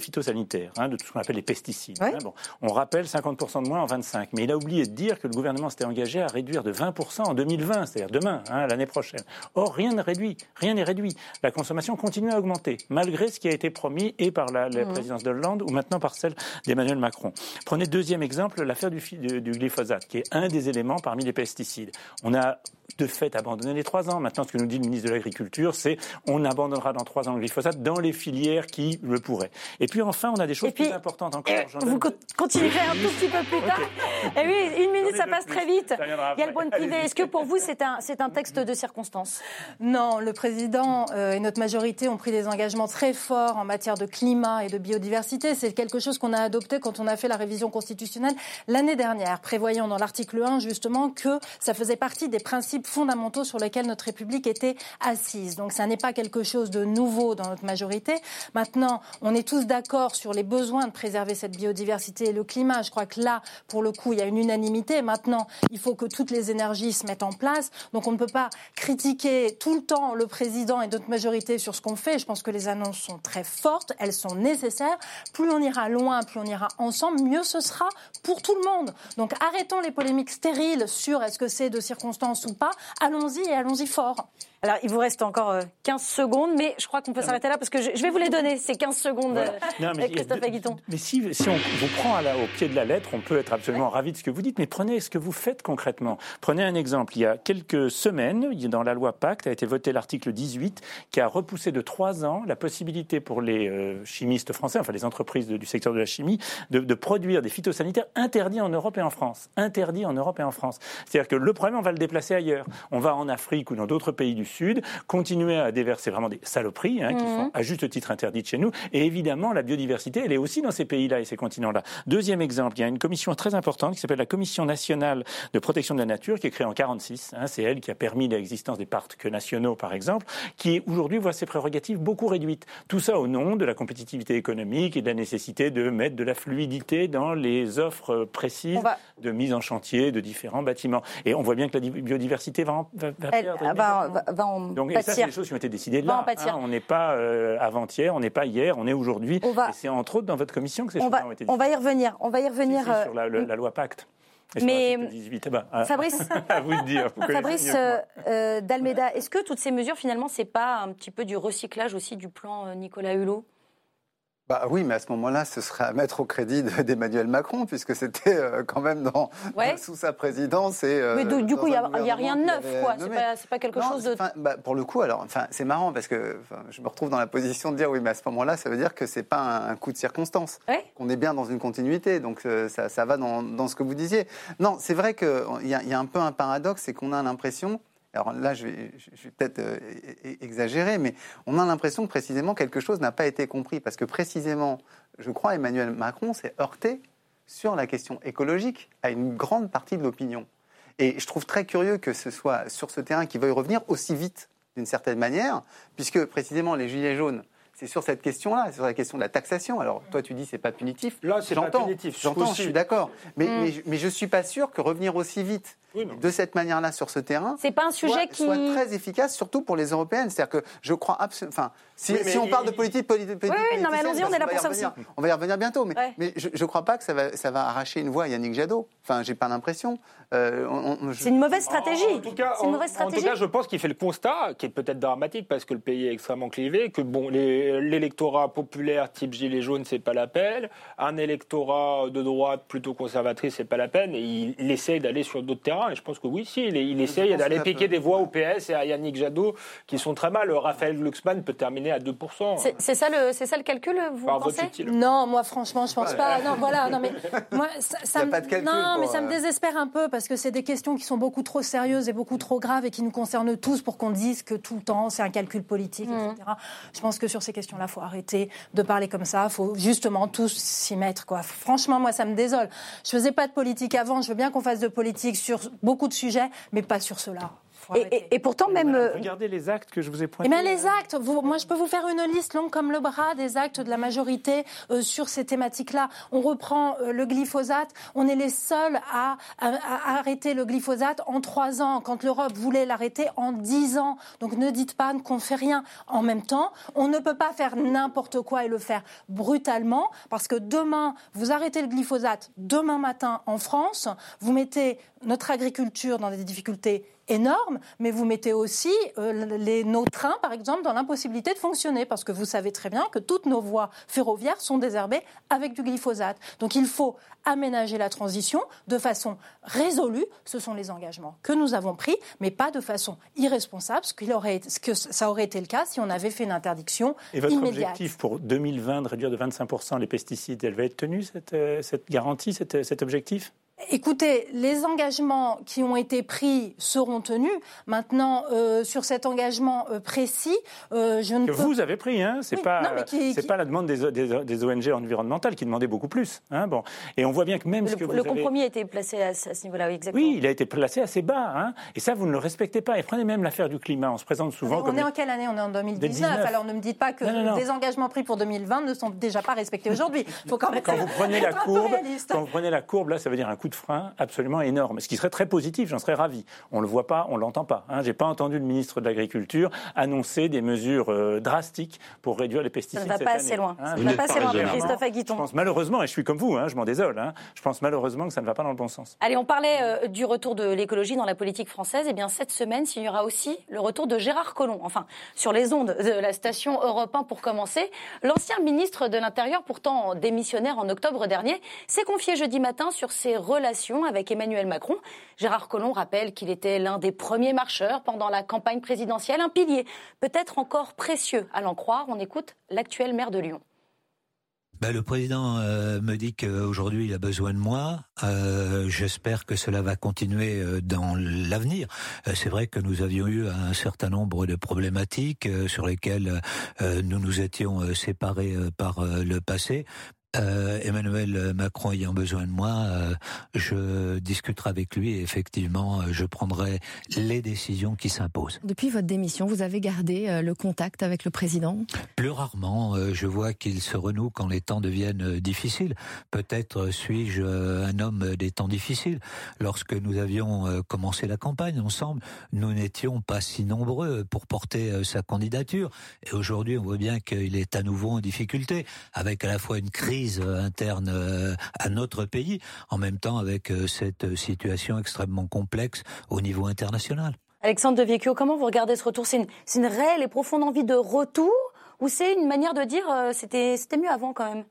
phytosanitaires, hein, de tout ce qu'on appelle les pesticides. Hein, bon, on rappelle 50% de moins en 25, mais il a oublié de dire que le gouvernement s'était engagé à réduire de 20% en 2020, c'est-à-dire demain, hein, l'année prochaine. Or, rien n'est réduit. Rien n'est réduit. La consommation continue à augmenter, malgré ce qui a été promis et par la, mmh. présidence de Hollande ou maintenant par celle d'Emmanuel Macron. Prenez deuxième exemple, l'affaire du, du glyphosate, qui est un des éléments parmi les pesticides. On a de fait abandonné les trois ans. Maintenant, ce que nous dit le ministre de l'Agriculture, c'est on abandonnera dans trois ans le glyphosate dans les filières qui le pourraient. Et puis enfin, on a des choses plus importantes encore. vous continuerez un tout petit peu plus tard. Et oui, une minute, ça passe très vite. Il y a le point de privé. Est-ce que pour vous, c'est un, c'est un texte de circonstance? Non, le président euh, et notre majorité ont pris des engagements très forts en matière de climat et de biodiversité. C'est quelque chose qu'on a adopté quand on a fait la révision constitutionnelle l'année dernière, prévoyant dans l'article 1 justement que ça faisait partie des principes fondamentaux sur lesquels notre République était assise. Donc ça n'est pas quelque chose de nouveau dans notre majorité. Maintenant, on est tous d'accord sur les besoins de préserver cette biodiversité et le climat. Je crois que là, pour le coup, il y a une unanimité. Maintenant, il faut que toutes les énergies se mettent en place. Donc on ne peut pas critiquer tout le temps le président et notre majorité sur ce qu'on fait. Je pense que les annonces sont très fortes, elles sont nécessaires. Plus on ira loin, plus on ira ensemble, mieux ce sera pour tout le monde. Donc arrêtons les polémiques stériles sur est-ce que c'est de circonstance ou pas. Allons-y et allons-y fort. Alors, il vous reste encore 15 euh, secondes, mais je crois qu'on peut s'arrêter là parce que je, vais vous les donner, ces 15 secondes, euh, mais, Christophe Aguiton. Mais si, on vous prend au pied de la lettre, on peut être absolument ravi de ce que vous dites, mais prenez ce que vous faites concrètement. Prenez un exemple. Il y a quelques semaines, dans la loi Pacte, a été voté l'article 18 qui a repoussé de 3 ans la possibilité pour les euh, chimistes français, enfin les entreprises du secteur de la chimie, de, de, produire des phytosanitaires interdits en Europe et en France. Interdits en Europe et en France. C'est-à-dire que le problème, on va le déplacer ailleurs. On va en Afrique ou dans d'autres pays du Sud, continuer à déverser vraiment des saloperies hein, qui mhm. sont à juste titre interdites chez nous. Et évidemment, la biodiversité, elle est aussi dans ces pays-là et ces continents-là. Deuxième exemple, il y a une commission très importante qui s'appelle la Commission nationale de protection de la nature, qui est créée en 46. Hein, c'est elle qui a permis l'existence des parcs nationaux, par exemple, qui aujourd'hui voit ses prérogatives beaucoup réduites. Tout ça au nom de la compétitivité économique et de la nécessité de mettre de la fluidité dans les offres précises de mise en chantier de différents bâtiments. Et on voit bien que la biodiversité va, va, va, en donc, ça, c'est des choses qui ont été décidées là. Hein. on n'est pas euh, avant-hier, on n'est pas hier, on est aujourd'hui. Et c'est entre autres dans votre commission que ces choses ont été décidées. On va y revenir. On va y revenir. sur la, loi Pacte. Mais ben, Fabrice, à vous de dire. Fabrice euh, Dalmeda, est-ce que toutes ces mesures, finalement, c'est pas un petit peu du recyclage aussi du plan Nicolas Hulot? Bah oui, mais à ce moment-là, ce serait à mettre au crédit d'Emmanuel Macron, puisque c'était euh, quand même dans, sous sa présidence. Et, euh, mais du, coup, il n'y a, rien de neuf, quoi. C'est pas, pas, quelque chose de. Bah, pour le coup, alors, enfin, c'est marrant parce que je me retrouve dans la position de dire oui, mais à ce moment-là, ça veut dire que c'est pas un, coup de circonstance. Qu'on est bien dans une continuité. Donc euh, ça, ça va dans, dans, ce que vous disiez. Non, c'est vrai qu'il y, y, a un peu un paradoxe, c'est qu'on a l'impression alors là, je vais, peut-être euh, exagérer, mais on a l'impression que précisément quelque chose n'a pas été compris, parce que précisément, je crois, Emmanuel Macron s'est heurté sur la question écologique à une grande partie de l'opinion. Et je trouve très curieux que ce soit sur ce terrain qu'il veuille revenir aussi vite, d'une certaine manière, puisque précisément les Gilets jaunes, c'est sur cette question-là, sur la question de la taxation. Alors, toi, tu dis c'est pas punitif. Là, c'est pas punitif. J'entends, je suis d'accord. Mais, mm. mais, mais, je suis pas sûr que revenir aussi vite de cette manière-là sur ce terrain, c'est pas un sujet soit, qui soit très efficace, surtout pour les européennes. C'est-à-dire que je crois absolument. Enfin, si, si on parle de politique, politique, politique oui, non, mais allons-y, on est là pour ça aussi. On va y revenir bientôt, mais, mais je ne crois pas que ça va, ça va arracher une voix à Yannick Jadot. Enfin, j'ai pas l'impression. Euh, c'est une mauvaise stratégie. En, tout cas, une mauvaise stratégie. En tout cas, je pense qu'il fait le constat, qui est peut-être dramatique parce que le pays est extrêmement clivé, que bon, l'électorat populaire type gilet jaune, c'est pas la peine. Un électorat de droite plutôt conservatrice, c'est pas la peine. Et il, il essaye d'aller sur d'autres terrains. Et je pense que oui, si, il, il essaye d'aller piquer des voix au PS et à Yannick Jadot qui sont très mal. Raphaël Glucksmann peut terminer à 2%. C'est ça le, c'est ça le calcul, vous pensez Non, moi franchement, je pense pas. Non, voilà, non mais moi, ça, me, non, mais ça me désespère un peu parce que c'est des questions qui sont beaucoup trop sérieuses et beaucoup trop graves et qui nous concernent tous pour qu'on dise que tout le temps c'est un calcul politique, mmh. etc. Je pense que sur ces questions-là, faut arrêter de parler comme ça. Faut justement tous s'y mettre, quoi. Franchement, moi, ça me désole. Je faisais pas de politique avant. Je veux bien qu'on fasse de politique sur beaucoup de sujets, mais pas sur cela. Et, pourtant, même. Euh, regardez les actes que je vous ai pointés. Eh bien, les actes, moi, je peux vous faire une liste longue comme le bras des actes de la majorité euh, sur ces thématiques-là. On reprend euh, le glyphosate. On est les seuls à, arrêter le glyphosate en trois ans, quand l'Europe voulait l'arrêter en dix ans. Donc, ne dites pas qu'on ne fait rien. En même temps, on ne peut pas faire n'importe quoi et le faire brutalement, parce que demain, vous arrêtez le glyphosate demain matin en France, vous mettez notre agriculture dans des difficultés énormes, mais vous mettez aussi euh, les, nos trains, par exemple, dans l'impossibilité de fonctionner, parce que vous savez très bien que toutes nos voies ferroviaires sont désherbées avec du glyphosate. Donc il faut aménager la transition de façon résolue. Ce sont les engagements que nous avons pris, mais pas de façon irresponsable, ce, qu'il aurait, ce que ça aurait été le cas si on avait fait une interdiction Et votre immédiate. objectif pour 2020 de réduire de 25% les pesticides, elle va être tenue, cette, euh, cette garantie, cet objectif? Écoutez, les engagements qui ont été pris seront tenus. Maintenant, euh, sur cet engagement euh, précis, euh, je ne que vous avez pris, hein C'est pas, c'est pas la demande des, des, ONG environnementales qui demandaient beaucoup plus. Hein bon, et on voit bien que même le, ce que le compromis a été placé à, ce niveau-là, exactement. Oui, il a été placé assez bas, hein et ça vous ne le respectez pas. Et prenez même l'affaire du climat. On se présente souvent. on est en quelle année? On est en 2019. Alors ne me dites pas que les engagements pris pour 2020 ne sont déjà pas respectés aujourd'hui. Faut quand même. Quand vous prenez la courbe, quand vous prenez la courbe, là, ça veut dire un coup de frein absolument énorme, ce qui serait très positif, j'en serais ravi. On ne le voit pas, on ne l'entend pas. Hein. Je n'ai pas entendu le ministre de l'Agriculture annoncer des mesures euh, drastiques pour réduire les pesticides. Ça ne va pas assez loin. Hein. Ça ne va pas assez loin, Christophe Aguiton. Je pense malheureusement, et je suis comme vous, hein, je m'en désole, hein, je pense malheureusement que ça ne va pas dans le bon sens. Allez, on parlait euh, du retour de l'écologie dans la politique française. Et eh bien cette semaine, il y aura aussi le retour de Gérard Collomb, enfin sur les ondes de la station Europe 1 pour commencer. L'ancien ministre de l'Intérieur, pourtant démissionnaire en octobre dernier, s'est confié jeudi matin sur ses relations avec Emmanuel Macron. Gérard Collomb rappelle qu'il était l'un des premiers marcheurs pendant la campagne présidentielle, un pilier peut-être encore précieux à l'en croire. On écoute l'actuel maire de Lyon. Ben, le président euh, me dit qu'aujourd'hui il a besoin de moi. Euh, j'espère que cela va continuer euh, dans l'avenir. C'est vrai que nous avions eu un certain nombre de problématiques sur lesquelles nous nous étions séparés par le passé. Euh, Emmanuel Macron ayant besoin de moi, euh, je discuterai avec lui et effectivement, euh, je prendrai les décisions qui s'imposent. Depuis votre démission, vous avez gardé le contact avec le président? Plus rarement. je vois qu'il se renoue quand les temps deviennent difficiles. Peut-être suis-je un homme des temps difficiles. Lorsque nous avions commencé la campagne ensemble, nous n'étions pas si nombreux pour porter sa candidature. Et aujourd'hui, on voit bien qu'il est à nouveau en difficulté, avec à la fois une crise crise interne à notre pays, en même temps avec cette situation extrêmement complexe au niveau international. Alexandre de Viecchio, comment vous regardez ce retour? C'est une, une, réelle et profonde envie de retour ou c'est une manière de dire c'était mieux avant quand même?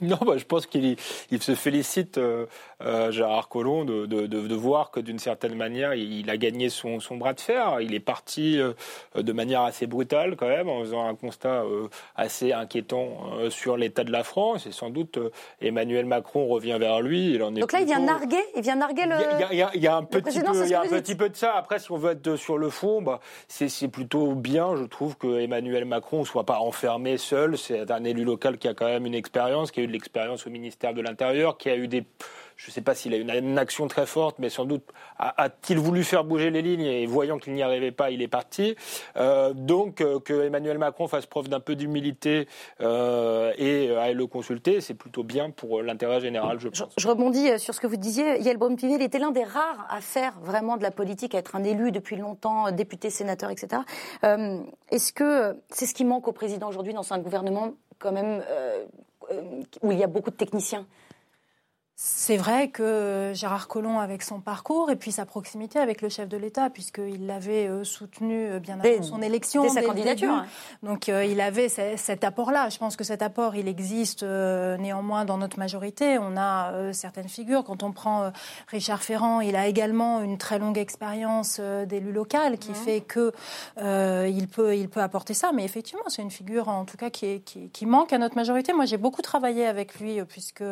Non, bah, je pense qu'il il se félicite, euh, euh, Gérard Collomb, de, de, de, voir que d'une certaine manière, il, a gagné son, son, bras de fer. Il est parti euh, de manière assez brutale quand même, en faisant un constat euh, assez inquiétant euh, sur l'état de la France. Et sans doute, Emmanuel Macron revient vers lui. Il en est Donc là, il vient narguer, il vient narguer le. Il y a, il y a, un petit peu, il y a un petit peu de ça. Après, si on veut être sur le fond, bah, c'est plutôt bien, je trouve, que Emmanuel Macron soit pas enfermé seul. C'est un élu local qui a quand même une expérience, qui a eu de l'expérience au ministère de l'Intérieur, qui a eu des je ne sais pas s'il a eu une, action très forte, mais sans doute a-t-il voulu faire bouger les lignes et voyant qu'il n'y arrivait pas, il est parti. Euh, donc euh, que Emmanuel Macron fasse preuve d'un peu d'humilité euh, et aille le consulter, c'est plutôt bien pour l'intérêt général, je pense. Je, rebondis sur ce que vous disiez. Yael Baumpivel était l'un des rares à faire vraiment de la politique, à être un élu depuis longtemps, député, sénateur, etc. Est-ce que c'est ce qui manque au président aujourd'hui dans un gouvernement quand même où il y a beaucoup de techniciens? C'est vrai que Gérard Collomb, avec son parcours et puis sa proximité avec le chef de l'État, puisqu'il l'avait euh, soutenu euh, bien avant son élection, dès sa candidature. Hein. Donc euh, il avait cet apport-là. Je pense que cet apport, il existe néanmoins dans notre majorité. On a certaines figures. Quand on prend Richard Ferrand, il a également une très longue expérience d'élu local qui fait que il peut, il peut apporter ça. Mais effectivement, c'est une figure en tout cas qui, qui, qui manque à notre majorité. Moi, j'ai beaucoup travaillé avec lui puisque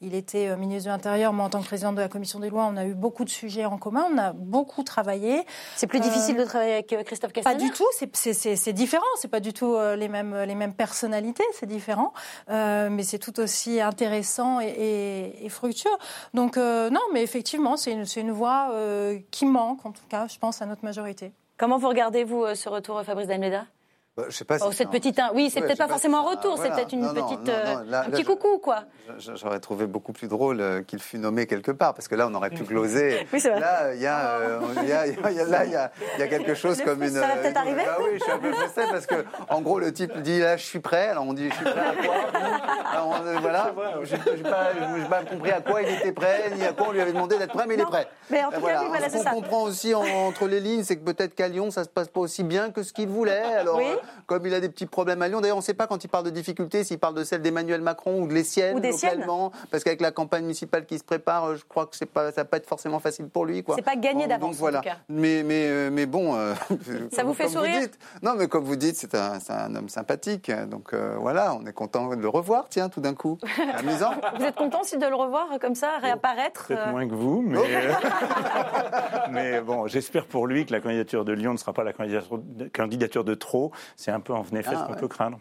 il était ministre de l'Intérieur, moi en tant que présidente de la commission des lois, on a eu beaucoup de sujets en commun, on a beaucoup travaillé. C'est plus difficile de euh, travailler avec euh, Christophe Castaner Pas du tout, c'est différent, c'est pas du tout euh, les mêmes, les mêmes personnalités, c'est différent, mais c'est tout aussi intéressant et, et, fructueux. Donc non, mais effectivement, c'est une, une voie qui manque, en tout cas, je pense, à notre majorité. Comment vous regardez-vous ce retour, Fabrice Dalmeda? Bah, je sais pas oh, cette petite, oui, c'est peut-être pas, forcément un retour, c'est peut-être une petite, euh, un petit coucou, quoi. J'aurais trouvé beaucoup plus drôle euh, qu'il fût nommé quelque part, parce que là, on aurait pu gloser. oui, vrai. Là, il y a, il y a, il y a, quelque chose comme une. Ça va peut-être arriver. Bah oui, je suis un peu frustré parce que, en gros, le type dit là, je suis prêt. Alors on dit, je suis prêt à quoi? Voilà. Je n'ai pas, compris à quoi il était prêt, ni à quoi on lui avait demandé d'être prêt, mais il est prêt. Mais en tout cas, voilà, Ce qu'on comprend aussi entre les lignes, c'est que peut-être qu'à Lyon, ça se passe pas aussi bien que ce qu'il voulait. Alors comme il a des petits problèmes à Lyon. D'ailleurs, on ne sait pas quand il parle de difficultés, s'il parle de celle d'Emmanuel Macron ou de les siennes localement, parce qu'avec la campagne municipale qui se prépare, je crois que pas, ça va pas être forcément facile pour lui. C'est pas gagné d'avance. voilà. En tout cas. Mais mais euh, mais bon. Euh, ça vous fait sourire Non, mais comme vous dites, c'est un, un, homme sympathique. Donc euh, voilà, on est content de le revoir. Tiens, tout d'un coup, amusant. Vous êtes content aussi de le revoir comme ça, réapparaître Peut-être moins que vous, mais mais bon, j'espère pour lui que la candidature de Lyon ne sera pas la candidature de, candidature de trop. C'est un peu en effet ah, ce qu'on peut craindre.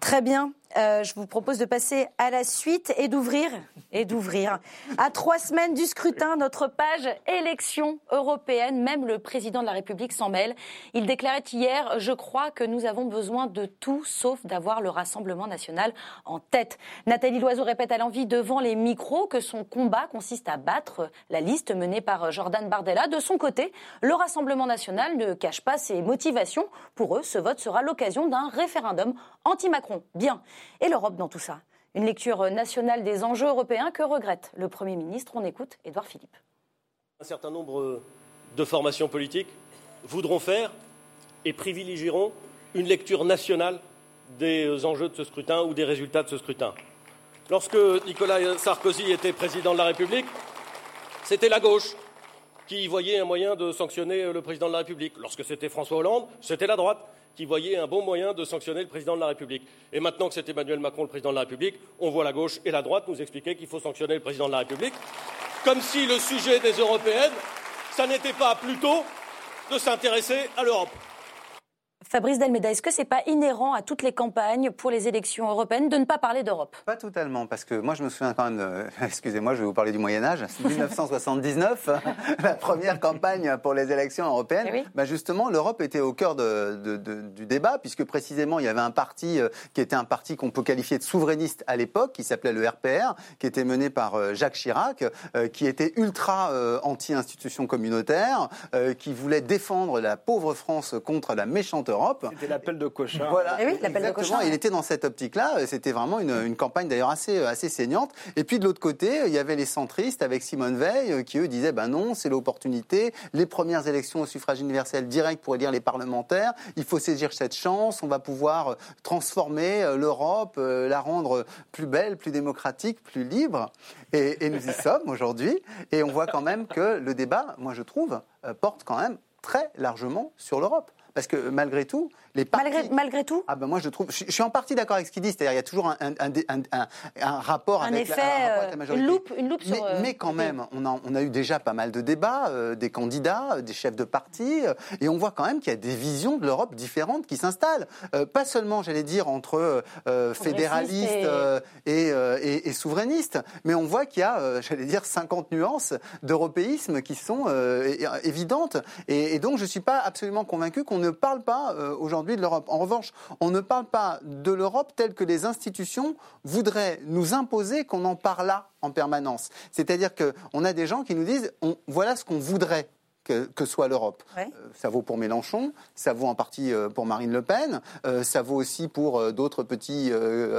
Très bien. Euh, je vous propose de passer à la suite et d'ouvrir, et d'ouvrir. À trois semaines du scrutin, notre page élection européenne, même le président de la République s'en mêle. Il déclarait hier, je crois que nous avons besoin de tout sauf d'avoir le Rassemblement national en tête. Nathalie Loiseau répète à l'envie devant les micros que son combat consiste à battre la liste menée par Jordan Bardella. De son côté, le Rassemblement national ne cache pas ses motivations. Pour eux, ce vote sera l'occasion d'un référendum anti-Macron. Bien. Et l'Europe dans tout ça Une lecture nationale des enjeux européens que regrette le Premier ministre. On écoute Édouard Philippe. Un certain nombre de formations politiques voudront faire et privilégieront une lecture nationale des enjeux de ce scrutin ou des résultats de ce scrutin. Lorsque Nicolas Sarkozy était président de la République, c'était la gauche qui voyait un moyen de sanctionner le président de la République. Lorsque c'était François Hollande, c'était la droite qui voyait un bon moyen de sanctionner le président de la République. Et maintenant que c'est Emmanuel Macron le président de la République, on voit la gauche et la droite nous expliquer qu'il faut sanctionner le président de la République, comme si le sujet des européennes, ça n'était pas plutôt de s'intéresser à l'Europe. Fabrice Delmeda, est-ce que ce n'est pas inhérent à toutes les campagnes pour les élections européennes de ne pas parler d'Europe? Pas totalement, parce que moi je me souviens quand même, excusez-moi, je vais vous parler du Moyen-Âge, 1979, la première campagne pour les élections européennes. Eh bah justement, l'Europe était au cœur du débat, puisque précisément il y avait un parti euh, qui était un parti qu'on peut qualifier de souverainiste à l'époque, qui s'appelait le RPR, qui était mené par euh, Jacques Chirac, euh, qui était ultra anti-institution communautaire, qui voulait défendre la pauvre France contre la méchante Europe C'était l'appel de Cochin. Voilà, Eh oui, l'appel de exactement. Cochin, Il était dans cette optique-là. C'était vraiment une, une campagne d'ailleurs assez, assez saignante. Et puis de l'autre côté, il y avait les centristes avec Simone Veil euh, qui eux disaient ben non, c'est l'opportunité. Les premières élections au suffrage universel direct pour élire les parlementaires. Il faut saisir cette chance. On va pouvoir euh, transformer euh, l'Europe, la rendre plus belle, plus démocratique, plus libre. Et, et nous y sommes aujourd'hui. Et on voit quand même que le débat, moi je trouve, porte quand même très largement sur l'Europe. Parce que malgré tout, les partis... Malgré, malgré tout Ah ben moi je trouve, je, je suis en partie d'accord avec ce qu'il dit, c'est-à-dire il y a toujours un, un, un, un, rapport avec, effet, la, un rapport euh, avec la majorité. une loupe, une loupe mais, sur. euh, mais quand même, on a, on a eu déjà pas mal de débats, euh, des candidats, des chefs de parti, euh, et on voit quand même qu'il y a des visions de l'Europe différentes qui s'installent. Euh, pas seulement, j'allais dire, entre fédéralistes et- et, et- et souverainistes, mais on voit qu'il y a, j'allais dire, 50 nuances d'européisme qui sont évidentes. Et, et donc je suis pas absolument convaincu qu'on ne parle pas euh, de l'Europe. En revanche, on ne parle pas de l'Europe telle que les institutions voudraient nous imposer qu'on en parle là en permanence. C'est-à-dire qu'on a des gens qui nous disent voilà ce qu'on voudrait. Que, que soit l'Europe. Ouais. Euh, ça vaut pour Mélenchon, ça vaut en partie euh, pour Marine Le Pen, euh, ça vaut aussi pour d'autres petits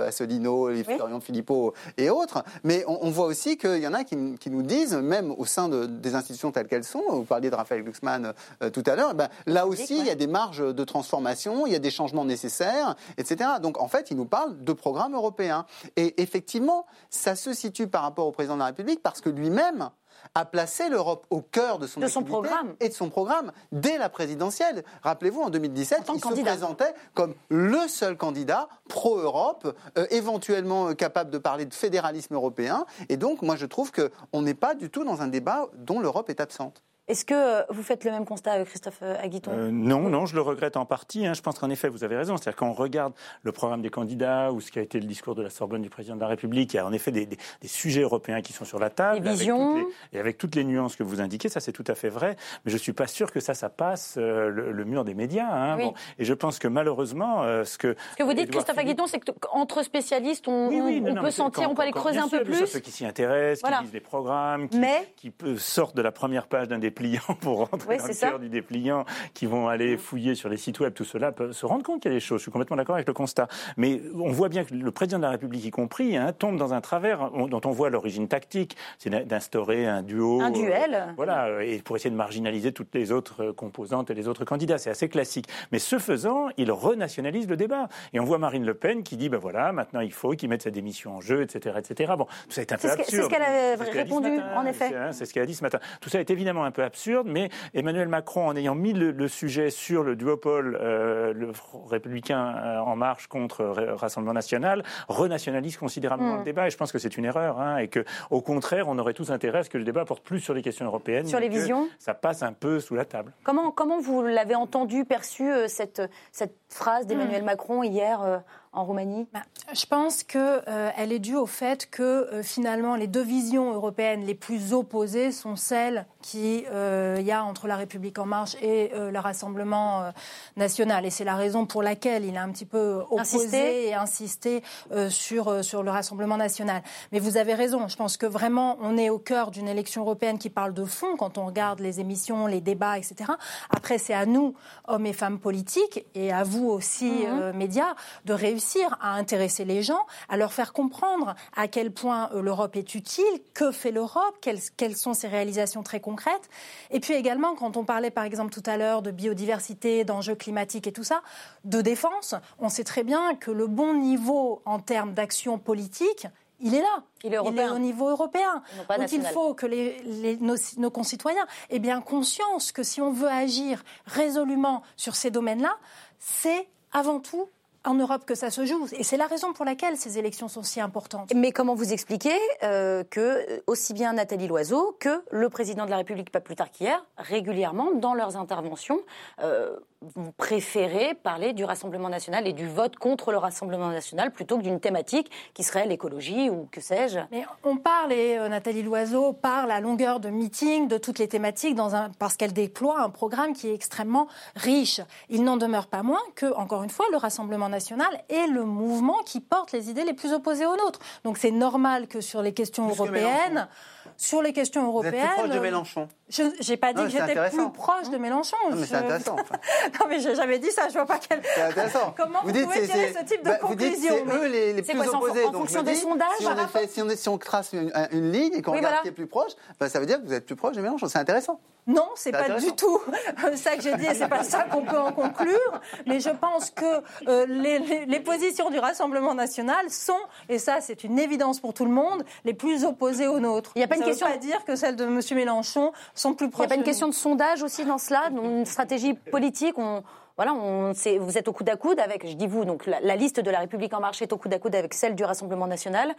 Asselineau, les Florian Philippot et autres. Mais on, on voit aussi qu'il y en a qui, qui nous disent, même au sein de- des institutions telles qu'elles sont, vous parliez de Raphaël Glucksmann tout à l'heure, ben, là aussi, il y a des marges de transformation, il y a des changements nécessaires, etc. Donc en fait, il nous parle de programmes européens. Et effectivement, ça se situe par rapport au président de la République parce que lui-même a placé l'Europe au cœur de son, De son programme. et de son programme dès la présidentielle. Rappelez-vous, en 2017, tant il se présentait comme le seul candidat pro-Europe, euh, éventuellement euh, capable de parler de fédéralisme européen. Et donc, moi, je trouve qu'on n'est pas du tout dans un débat dont l'Europe est absente. Est-ce que euh, vous faites le même constat, Christophe euh, Aguiton Euh, non, non, je le regrette en partie. hein. Je pense qu'en effet, vous avez raison. C'est-à-dire quand on regarde le programme des candidats ou ce qui a été le discours de la Sorbonne du président de la République, il y a en effet des, des- des sujets européens qui sont sur la table. Des avec visions. toutes les- et avec toutes les nuances que vous indiquez, ça c'est tout à fait vrai. Mais je suis pas sûr que ça, ça passe euh, le, le mur des médias. hein. Oui. Bon. Et je pense que malheureusement, euh, ce que Ce que vous dites, Christophe Aguiton, c'est qu'entre spécialistes, on, Oui, oui, on- non, on non, peut sentir, quand- on peut aller creuser un peu sûr, plus. Ceux qui s'y intéressent, Voilà. qui lisent les programmes, qui, Mais- qui sortent de la première page d'un dépliant pour rentrer Oui, dans le ça. cœur du dépliant, qui vont aller fouiller sur les sites web, tout cela peuvent se rendre compte qu'il y a des choses. Je suis complètement d'accord avec le constat. Mais on voit bien que le président de la République y compris hein, tombe dans un travers on- dont on voit l'origine tactique, c'est d'instaurer un duo. Un euh, duel. voilà, euh, et pour essayer de marginaliser toutes les autres euh, composantes et les autres candidats. C'est assez classique. Mais ce faisant, il renationalise le débat. Et on voit Marine Le Pen qui dit, ben voilà, maintenant il faut qu'il mette sa démission en jeu, etc., etc. Bon, tout ça est un peu absurde. c'est ce qu'elle avait ce ce répondu, matin. en effet. Hein, C'est ce qu'elle a dit ce matin. Tout ça est évidemment un peu absurde, mais Emmanuel Macron, en ayant mis le, le sujet sur le duopole euh, le républicain euh, en marche contre Rassemblement national, renationalise considérablement Mm. le débat. Et je pense que c'est une erreur, hein, et que au contraire, on aurait tous intérêt à ce que le débat porte plus sur les questions européennes, Sur les visions? ça passe un peu sous la table. Comment, comment vous l'avez entendu, perçu, euh, cette, cette phrase d'Emmanuel Macron hier euh, en Roumanie? Bah, Je pense qu'elle elle est due au fait que euh, finalement les deux visions européennes les plus opposées sont celles qu'il y a entre la République en marche et euh, le Rassemblement euh, national. Et c'est la raison pour laquelle il a un petit peu opposé Insisté? et insisté euh, sur, euh, sur le Rassemblement national. Mais vous avez raison, je pense que vraiment on est au cœur d'une élection européenne qui parle de fond quand on regarde les émissions, les débats, etc. Après, c'est à nous, hommes et femmes politiques, et à vous aussi, Mhm. euh, médias, de réussir à intéresser les gens, à leur faire comprendre à quel point euh, l'Europe est utile, que fait l'Europe, quelles, quelles sont ses réalisations très concrètes. Et puis également, quand on parlait par exemple tout à l'heure de biodiversité, d'enjeux climatiques et tout ça, de défense, on sait très bien que le bon niveau en termes d'action politique, il est là. Il est au niveau européen. Donc il faut que les, les- nos, nos concitoyens aient bien conscience que si on veut agir résolument sur ces domaines-là, c'est avant tout en Europe que ça se joue. Et c'est la raison pour laquelle ces élections sont si importantes. Mais comment vous expliquez euh, que euh, aussi bien Nathalie Loiseau que le président de la République, pas plus tard qu'hier, régulièrement, dans leurs interventions, euh, vont préférer parler du Rassemblement national et du vote contre le Rassemblement national plutôt que d'une thématique qui serait l'écologie ou que sais-je? Mais on parle, et euh, Nathalie Loiseau parle à longueur de meeting de toutes les thématiques dans un, parce qu'elle déploie un programme qui est extrêmement riche. Il n'en demeure pas moins que, encore une fois, le Rassemblement national est le mouvement qui porte les idées les plus opposées aux nôtres. Donc c'est normal que sur les questions Plus que européennes, sur les questions Vous êtes européennes, plus proche de Mélenchon Je n'ai pas dit Non, que j'étais plus proche de Mélenchon. Non, mais c'est Je- intéressant. enfin. non, mais j'ai jamais dit ça. Je vois pas quel. C'est intéressant. Comment vous, pouvez tirer ce type de bah, vous dites conclusion c'est eux les, les plus quoi, en- opposés. en Donc, fonction des dis, sondages, si on, fait- si, on est- si on trace une, un- une ligne et qu'on Oui, regarde voilà. qui est plus proche, bah, ça veut dire que vous êtes plus proche de Mélenchon. C'est intéressant. Non, c'est pas du tout ça que j'ai dit et c'est pas ça qu'on peut en conclure. Mais je pense que euh, les, les- les positions du Rassemblement national sont, et ça c'est une évidence pour tout le monde, les plus opposées aux nôtres. Il y a pas une Ça question- pas dire que celles de M. Mélenchon sont plus Il n'y a pas une question de sondage aussi dans cela, une stratégie politique on, voilà, on, vous êtes au coude à coude avec, je dis vous, donc la, la liste de la République en marche est au coude à coude avec celle du Rassemblement national.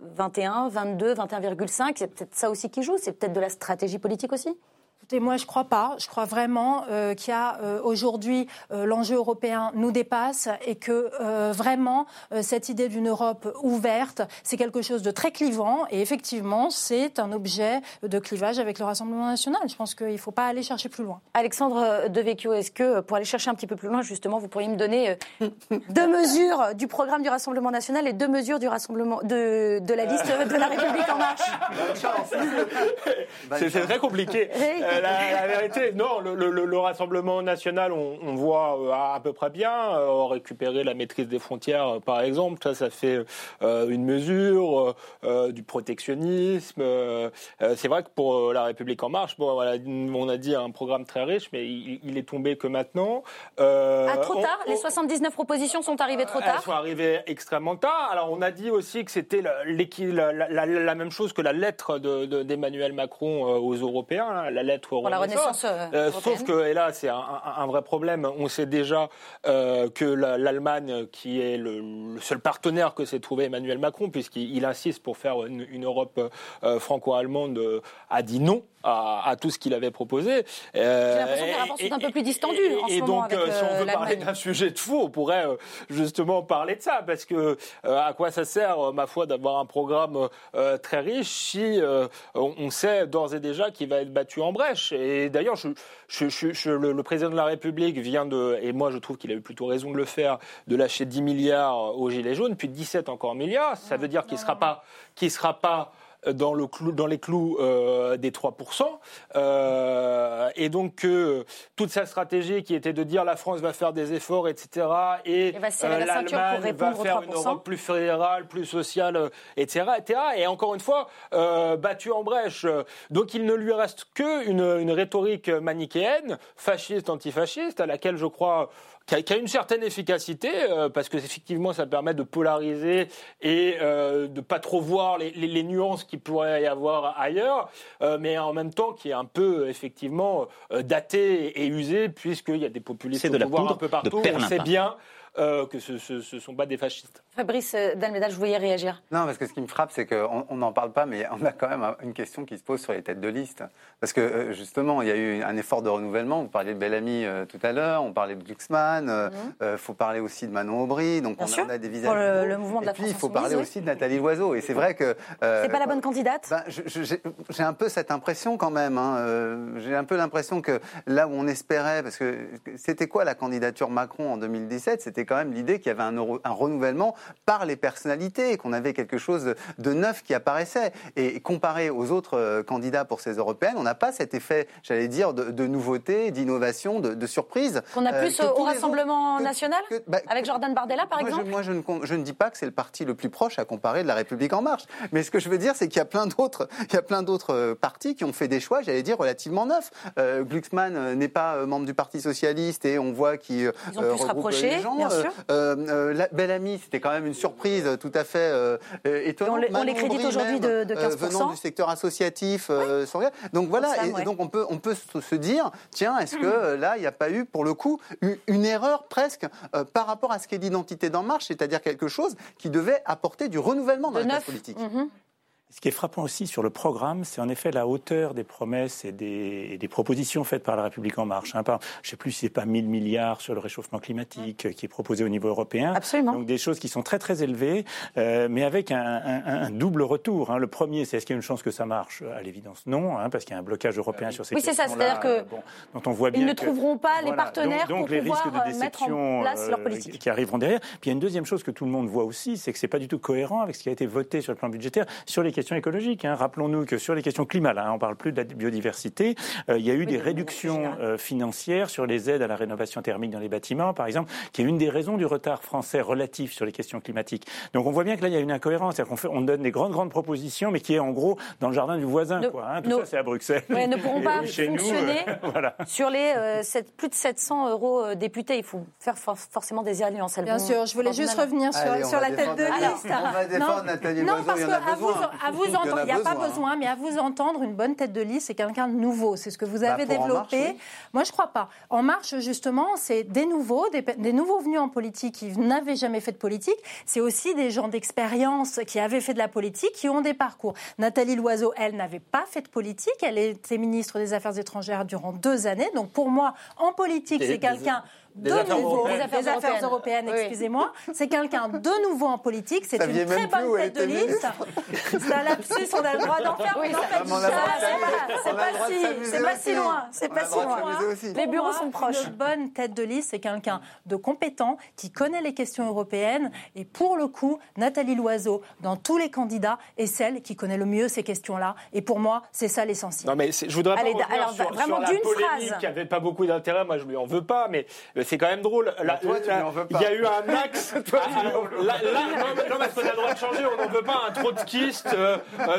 21, 22, 21,5, c'est peut-être ça aussi qui joue, c'est peut-être de la stratégie politique aussi Écoutez, moi, je crois pas. Je crois vraiment euh, qu'il y a euh, aujourd'hui euh, l'enjeu européen nous dépasse et que euh, vraiment euh, cette idée d'une Europe ouverte, c'est quelque chose de très clivant et effectivement, c'est un objet de clivage avec le Rassemblement national. Je pense qu'il ne faut pas aller chercher plus loin. Alexandre Devecchio, est-ce que, pour aller chercher un petit peu plus loin, justement, vous pourriez me donner deux mesures du programme du Rassemblement national et deux mesures du Rassemblement de, de la liste de la République en marche? C'est c'est très compliqué. La, la vérité, non, le, le- le- le Rassemblement national, on, on voit euh, à, à peu près bien. Euh, récupérer la maîtrise des frontières, euh, par exemple, ça, ça fait une mesure du protectionnisme. c'est vrai que pour la République en marche, bon, voilà, on a dit un programme très riche, mais il, il est tombé que maintenant. Ah, trop on- tard Les on- 79 propositions sont arrivées trop elles tard sont arrivées extrêmement tard. Alors, on a dit aussi que c'était la, même chose que la lettre de- de- d'Emmanuel Macron aux Européens, hein, la lettre Pour la Renaissance euh, Euh, sauf que, et là, c'est un, vrai problème. On sait déjà euh, que la- l'Allemagne, qui est le, le seul partenaire que s'est trouvé Emmanuel Macron, puisqu'il il insiste pour faire une, une Europe euh, franco-allemande, a dit non à, à tout ce qu'il avait proposé. J'ai l'impression que les rapports sont un peu plus distendus en ce et moment donc, avec euh, si on euh, veut parler d'un sujet de fou, on pourrait euh, justement parler de ça, parce que euh, à quoi ça sert, euh, ma foi, d'avoir un programme euh, très riche si euh, on, sait d'ores et déjà qu'il va être battu en brèche? Et d'ailleurs, je, je- je- je- le, le président de la République vient de, et moi je trouve qu'il a eu plutôt raison de le faire, de lâcher 10 milliards aux Gilets jaunes, puis 17 encore milliards. Ça veut dire qu'il ne sera pas, qu'il sera pas dans, le clou, dans les clous euh, des 3%. Euh, et donc, euh, toute sa stratégie qui était de dire la France va faire des efforts, etc. Et, Et va la pour l'Allemagne va répondre aux faire 3%. une Europe plus fédérale, plus sociale, euh, etc. etc. Et encore une fois, euh, battu en brèche. Donc, il ne lui reste qu'une une rhétorique manichéenne, fasciste, antifasciste, à laquelle je crois qui a, qui a une certaine efficacité euh, parce que effectivement ça permet de polariser et euh, de pas trop voir les, les- les nuances qu'il pourrait y avoir ailleurs, euh, mais en même temps qui est un peu effectivement euh, daté et usé puisqu'il y a des populistes de au la pouvoir poudre un peu partout. On sait bien euh, que ce ne sont pas des fascistes. Fabrice euh, Dalmédal, je voulais réagir. Non, parce que ce qui me frappe, c'est qu'on on n'en parle pas, mais on a quand même une question qui se pose sur les têtes de liste. Parce que euh, justement, il y a eu un effort de renouvellement. Vous parliez de Bellamy euh, tout à l'heure, on parlait de Glucksmann, il faut parler aussi de Manon Aubry. Donc Bien on, sûr, a, on a des pour visages. le- nouveaux. le mouvement de la Et puis France il faut parler oui. aussi de Nathalie Loiseau. Et c'est vrai que. euh, C'est pas la bonne candidate? ben, j'ai un peu cette impression quand même. hein, j'ai un peu l'impression que là où on espérait, parce que c'était quoi la candidature Macron en 2017 C'était quand même l'idée qu'il y avait un, renouvellement par les personnalités, qu'on avait quelque chose de, neuf qui apparaissait. Et comparé aux autres euh, candidats pour ces européennes, on n'a pas cet effet, j'allais dire, de, de nouveauté, d'innovation, de, de surprise. Qu'on a euh, plus au Rassemblement autres- national que- bah, Avec Jordan Bardella, par moi, exemple je, moi, je ne, je ne dis pas que c'est le parti le plus proche à comparer de la République en marche. Mais ce que je veux dire, c'est qu'il y a plein d'autres, il y a plein d'autres euh, partis qui ont fait des choix, j'allais dire, relativement neufs. Euh, Glucksmann n'est pas membre du Parti socialiste et on voit qu'il euh, regroupe rapprocher, les gens. Euh, euh, euh, la- Bellamy, c'était quand même une surprise euh, tout à fait étonnante. Et on les- on Manon les crédite aujourd'hui de- de euh, 15%. venant du secteur associatif. Donc voilà, et, ouais. donc on peut, on peut se dire, tiens, est-ce que euh, là, il n'y a pas eu, pour le coup, une, une erreur presque par rapport à ce qu'est l'identité d'En Marche, c'est-à-dire quelque chose qui devait apporter du renouvellement dans De la classe politique Mhm. Ce qui est frappant aussi sur le programme, c'est en effet la hauteur des promesses et des, et des propositions faites par la République en marche. hein. Par- je ne sais plus si c'est pas 1000 milliards sur le réchauffement climatique euh, qui est proposé au niveau européen. Absolument. Donc des choses qui sont très très élevées, euh, mais avec un, un- un double retour. hein. Le premier, c'est est-ce qu'il y a une chance que ça marche? À l'évidence, non, hein, parce qu'il y a un blocage européen sur ces Oui, c'est ça, c'est-à-dire que euh, bon, dont on voit bien Ils ne que- trouveront pas les partenaires donc, donc pour les pouvoir risques de euh, mettre en place leur euh, politique. qui arriveront derrière. Puis il y a une deuxième chose que tout le monde voit aussi, c'est que c'est pas du tout cohérent avec ce qui a été voté sur le plan budgétaire sur les questions questions écologiques. Hein. Rappelons-nous que sur les questions climat, là, on ne parle plus de la biodiversité, euh, il y a eu des réductions euh, financières sur les aides à la rénovation thermique dans les bâtiments, par exemple, qui est une des raisons du retard français relatif sur les questions climatiques. Donc on voit bien que là, il y a une incohérence. C'est-à-dire qu'on on donne des grandes, grandes propositions, mais qui est en gros dans le jardin du voisin. quoi, hein. Tout ça, c'est à Bruxelles. Ouais, ne pourront pas fonctionner voilà. sur les plus de 700 euros députés. Il faut faire forcément des alliances. Bien sûr, je voulais juste revenir sur, sur la tête de liste. On va défendre Nathalie non, parce qu'à vous, à vous entendre, il n'y a, pas besoin, mais à vous entendre, une bonne tête de liste, c'est quelqu'un de nouveau. C'est ce que vous bah, avez développé. Moi, je ne crois pas. En marche, justement, c'est des nouveaux, des, nouveaux venus en politique qui n'avaient jamais fait de politique. C'est aussi des gens d'expérience qui avaient fait de la politique, qui ont des parcours. Nathalie Loiseau, elle, n'avait pas fait de politique. Elle était ministre des Affaires étrangères durant deux années. Donc, pour moi, en politique, c'est quelqu'un de nouveau, des affaires, européennes, excusez-moi. C'est quelqu'un de nouveau en politique. C'est une très bonne tête de liste. C'est un lapsus, on a le droit d'en faire. Oui, c'est pas si, c'est pas si loin. C'est pas si loin. Les bureaux sont proches. Une bonne tête de liste, c'est quelqu'un de compétent qui connaît les questions européennes. Et pour le coup, Nathalie Loiseau, dans tous les candidats, est celle qui connaît le mieux ces questions-là. Et pour moi, c'est ça l'essentiel. Non, mais je voudrais pas Allez, alors, sur, vraiment sur la polémique qui n'avait pas beaucoup d'intérêt. Moi, je lui en veux pas, mais c'est quand même drôle. Là, toi, tu il veux pas. y a eu un axe. toi, ah, là, là, non, parce qu'on a le droit de changer. On n'en veut pas un trotskiste euh, euh,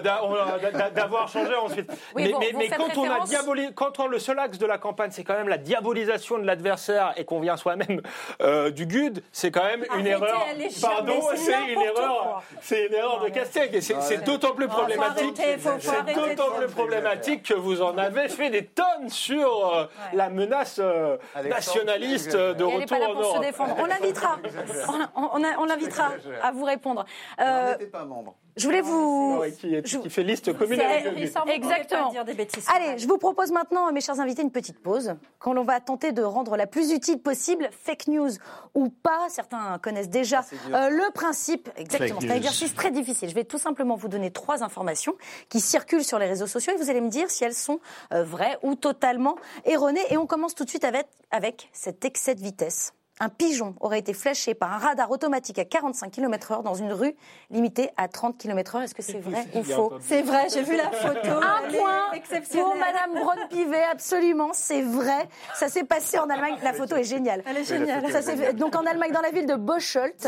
d'avoir changé ensuite. Oui, mais, bon, mais, mais quand on a diabolisé, quand on, le seul axe de la campagne, c'est quand même la diabolisation de l'adversaire et qu'on vient soi-même euh, du GUD, c'est quand même une erreur. Pardon, c'est une erreur. C'est une erreur de Castex et c'est d'autant plus problématique. C'est d'autant plus problématique que vous en avez fait des tonnes sur la menace nationaliste de retour pas là pour se défendre. On l'invitera. On, l'invitera à vous répondre. Euh, pas membre. Je voulais vous. qui, qui, fait liste commune Exactement. Dire des bêtises, Allez, je vous propose maintenant, mes chers invités, une petite pause. Quand l'on va tenter de rendre la plus utile possible, fake news ou pas, certains connaissent déjà euh, le principe. Exactement. C'est un exercice très difficile. Je vais tout simplement vous donner trois informations qui circulent sur les réseaux sociaux et vous allez me dire si elles sont euh, vraies ou totalement erronées. Et on commence tout de suite avec, avec cet excès de vitesse un pigeon aurait été flashé par un radar automatique à 45 km/h dans une rue limitée à 30 km/h. Est-ce que c'est vrai ou faux C'est vrai, j'ai vu la photo. Un point pour Madame Braun-Pivet, absolument, c'est vrai. Ça s'est passé en Allemagne. La photo est géniale. Elle est géniale. donc en Allemagne, dans la ville de Bocholt,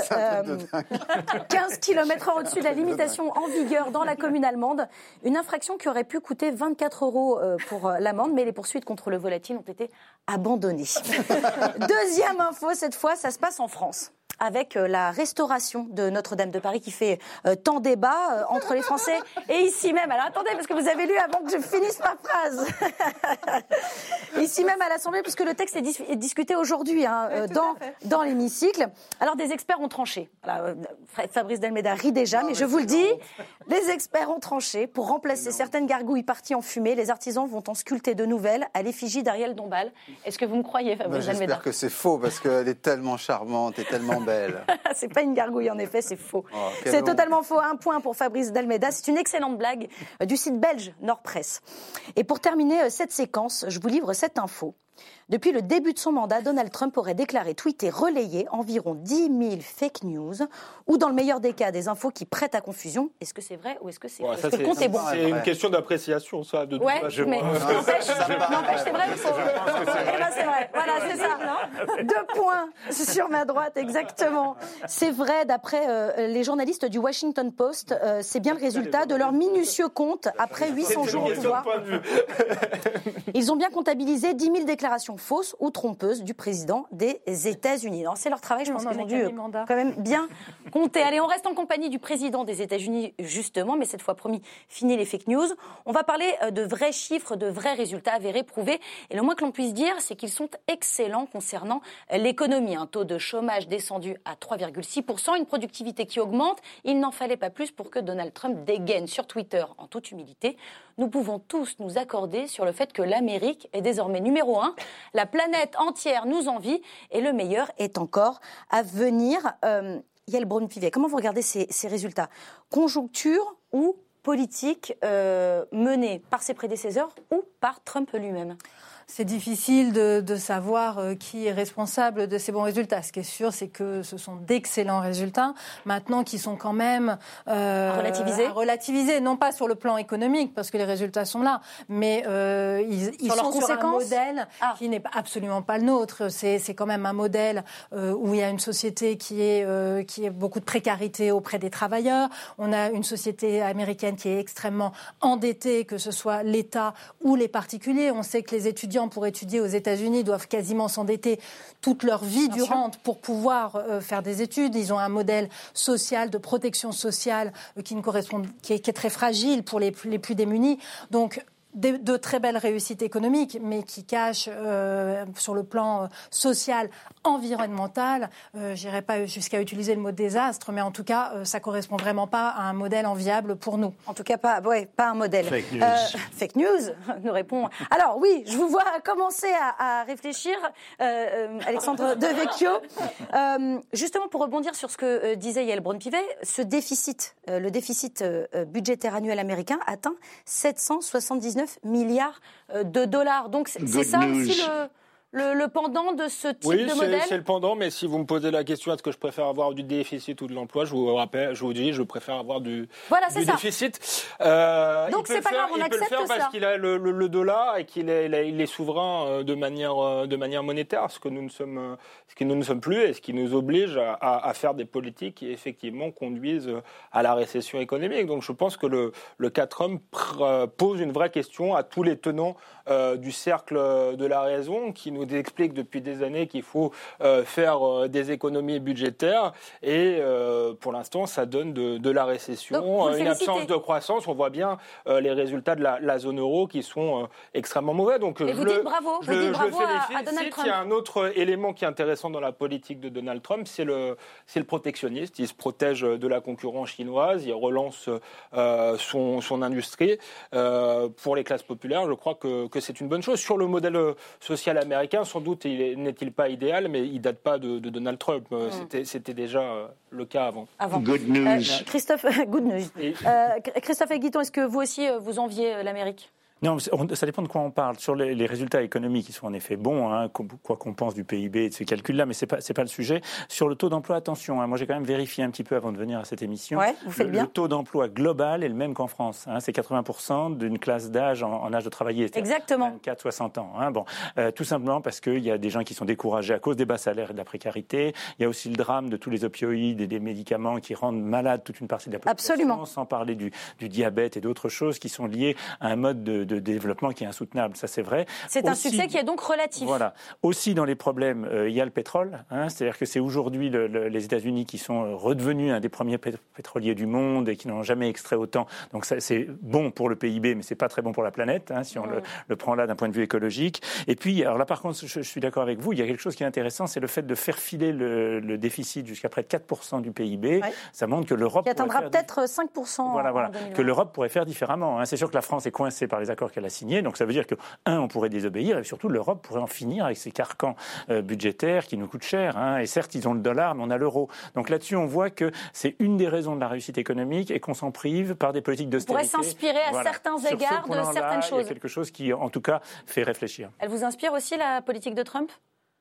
15 km/h au-dessus de la limitation en vigueur dans la commune allemande. Une infraction qui aurait pu coûter 24 euros euh, pour euh, l'amende, mais les poursuites contre le volatile ont été abandonnées. Deuxième info, cette fois, ça se passe en France avec euh, la restauration de Notre-Dame de Paris qui fait euh, tant débat euh, entre les Français et ici même. Alors attendez, parce que vous avez lu avant que je finisse ma phrase. ici même à l'Assemblée, puisque le texte est, discuté aujourd'hui hein, dans, dans l'hémicycle. Alors des experts ont tranché. Fabrice Delmeda rit déjà, mais je vous le dis, les experts ont tranché. Pour remplacer certaines gargouilles parties en fumée, les artisans vont en sculpter de nouvelles à l'effigie d'Ariel Dombal. Est-ce que vous me croyez, Fabrice Delmeda J'espère que c'est faux, parce qu'elle est tellement charmante et tellement c'est pas une gargouille, en effet, c'est faux. Oh, c'est totalement faux. Un point pour Fabrice Dalmeda. C'est une excellente blague euh, du site belge Nord Presse. Et pour terminer euh, cette séquence, je vous livre cette info. Depuis le début de son mandat, Donald Trump aurait déclaré, tweeté, relayé environ 10 000 fake news, ou dans le meilleur des cas, des infos qui prêtent à confusion. Est-ce que c'est vrai ou est-ce que c'est faux? C'est C'est une question d'appréciation, ça, de ouais, mais n'empêche, c'est vrai ou faux? Eh ben, c'est vrai. Voilà, c'est ça. Deux points sur ma droite, exactement. C'est vrai, d'après euh, les journalistes du Washington Post, euh, c'est bien le résultat de leur minutieux compte après 800 jours au pouvoir. Ils ont bien comptabilisé 10 000 déclarations fausse ou trompeuse du président des États-Unis. C'est leur travail, je pense qu'ils ont dû quand même bien compter. Allez, on reste en compagnie du président des États-Unis, justement, mais cette fois promis, fini les fake news. On va parler euh, de vrais chiffres, de vrais résultats avérés, prouvés. Et le moins que l'on puisse dire, c'est qu'ils sont excellents concernant euh, l'économie. Un taux de chômage descendu à 3,6%, une productivité qui augmente. Il n'en fallait pas plus pour que Donald Trump dégaine sur Twitter, en toute humilité. Nous pouvons tous nous accorder sur le fait que l'Amérique est désormais numéro un. La planète entière nous envie et le meilleur est encore à venir. Euh, Yael Braun-Pivet, comment vous regardez ces, résultats? Conjoncture ou politique euh, menée par ses prédécesseurs ou par Trump lui-même? C'est difficile de, de, savoir euh, qui est responsable de ces bons résultats. Ce qui est sûr, c'est que ce sont d'excellents résultats, maintenant qui sont quand même euh, relativisés. relativisés, non pas sur le plan économique, parce que les résultats sont là, mais euh, ils, sont sur un modèle ah. qui n'est absolument pas le nôtre. C'est quand même un modèle euh, où il y a une société qui est euh, qui est beaucoup de précarité auprès des travailleurs. On a une société américaine qui est extrêmement endettée, que ce soit l'État ou les particuliers. On sait que les étudiants pour étudier aux États-Unis doivent quasiment s'endetter toute leur vie durante pour pouvoir euh, faire des études. Ils ont un modèle social de protection sociale euh, qui ne correspond, qui est, qui est, très fragile pour les, les plus démunis. Donc de, de, très belles réussites économiques, mais qui cachent euh, sur le plan euh, social, environnemental, euh, j'irai pas jusqu'à utiliser le mot désastre, mais en tout cas, euh, ça correspond vraiment pas à un modèle enviable pour nous. En tout cas, pas, ouais, pas un modèle. Fake news. Euh, fake news, nous répond. Alors oui, je vous vois commencer à, à réfléchir, euh, Alexandre Devecchio. justement, pour rebondir sur ce que disait Yael Braun-Pivet, ce déficit, le déficit budgétaire annuel américain atteint 779 milliards euh, de dollars. Donc c'est ça aussi le le, le, pendant de ce type oui, de modèle c'est le pendant, mais si vous me posez la question est-ce que je préfère avoir du déficit ou de l'emploi, je vous rappelle, je vous dis, je préfère avoir du, voilà, du ça. déficit. Euh, Donc c'est pas faire, grave, on il accepte peut le faire ça. parce qu'il a le, le, le, dollar et qu'il est, il est souverain euh, de manière, euh, de manière monétaire, ce que nous ne sommes, ce que nous ne sommes plus et ce qui nous oblige à, à, à faire des politiques qui effectivement conduisent à la récession économique. Donc je pense que le, le 4 hommes pose une vraie question à tous les tenants euh, du cercle de la raison qui nous explique depuis des années qu'il faut euh, faire euh, des économies budgétaires et euh, pour l'instant ça donne de, de la récession, Donc, une absence de croissance. On voit bien les résultats de la, la, zone euro qui sont extrêmement mauvais. Donc et je vous le, dites bravo, je, vous dites bravo je félicite. à, à Donald Trump. Il y a un autre élément qui est intéressant dans la politique de Donald Trump, c'est le, le protectionnisme. Il se protège de la concurrence chinoise, il relance euh, son, son industrie. Euh, pour les classes populaires, je crois que, que c'est une bonne chose. Sur le modèle social américain, sans doute il n'est-il pas idéal, mais il date pas de, de Donald Trump. Mm. C'était, déjà euh, le cas avant. avant. Good news. Euh, Christophe, good news. Euh, Christophe Aguiton, est-ce que vous aussi vous enviez l'Amérique? Non, ça dépend de quoi on parle. Sur les, les résultats économiques, ils sont en effet bons, hein, quoi qu'on pense du PIB et de ces calculs-là, mais c'est pas c'est pas le sujet. Sur le taux d'emploi, attention. Hein, moi, j'ai quand même vérifié un petit peu avant de venir à cette émission. Ouais, vous faites le, bien. le taux d'emploi global est le même qu'en France. Hein, c'est 80 d'une classe d'âge en, en, âge de travailler. Exactement. 24-60 ans. Hein, bon, euh, tout simplement parce qu'il y a des gens qui sont découragés à cause des bas salaires et de la précarité. Il y a aussi le drame de tous les opioïdes et des médicaments qui rendent malade toute une partie de la population. Absolument. Sans parler du, du diabète et d'autres choses qui sont liées à un mode de, de développement qui est insoutenable, ça c'est vrai. C'est un succès qui est donc relatif. Voilà. Aussi dans les problèmes, euh, il y a le pétrole. Hein, C'est-à-dire que c'est aujourd'hui le, le, les États-Unis qui sont euh, redevenus un des premiers pétroliers du monde et qui n'ont jamais extrait autant. Donc c'est bon pour le PIB, mais c'est pas très bon pour la planète, hein, si on mmh. le, le, prend là d'un point de vue écologique. Et puis, alors là par contre, je, je suis d'accord avec vous, il y a quelque chose qui est intéressant, c'est le fait de faire filer le, le déficit jusqu'à près de 4% du PIB. Ouais. Ça montre que l'Europe... Qui atteindra peut-être 5% Voilà, voilà. Que l'Europe pourrait faire différemment. Hein. C'est sûr que la France est coincée par les accords qu'elle a signés, donc ça veut dire que, un, on pourrait désobéir, et surtout l'Europe pourrait en finir avec ces carcans euh, budgétaires qui nous coûtent cher. Hein. Et certes, ils ont le dollar, mais on a l'euro. Donc là-dessus, on voit que c'est une des raisons de la réussite économique et qu'on s'en prive par des politiques d'austérité. On pourrait s'inspirer à voilà. certains Sur égards de certaines choses. Il y a quelque chose qui, en tout cas, fait réfléchir. Elle vous inspire aussi la politique de Trump?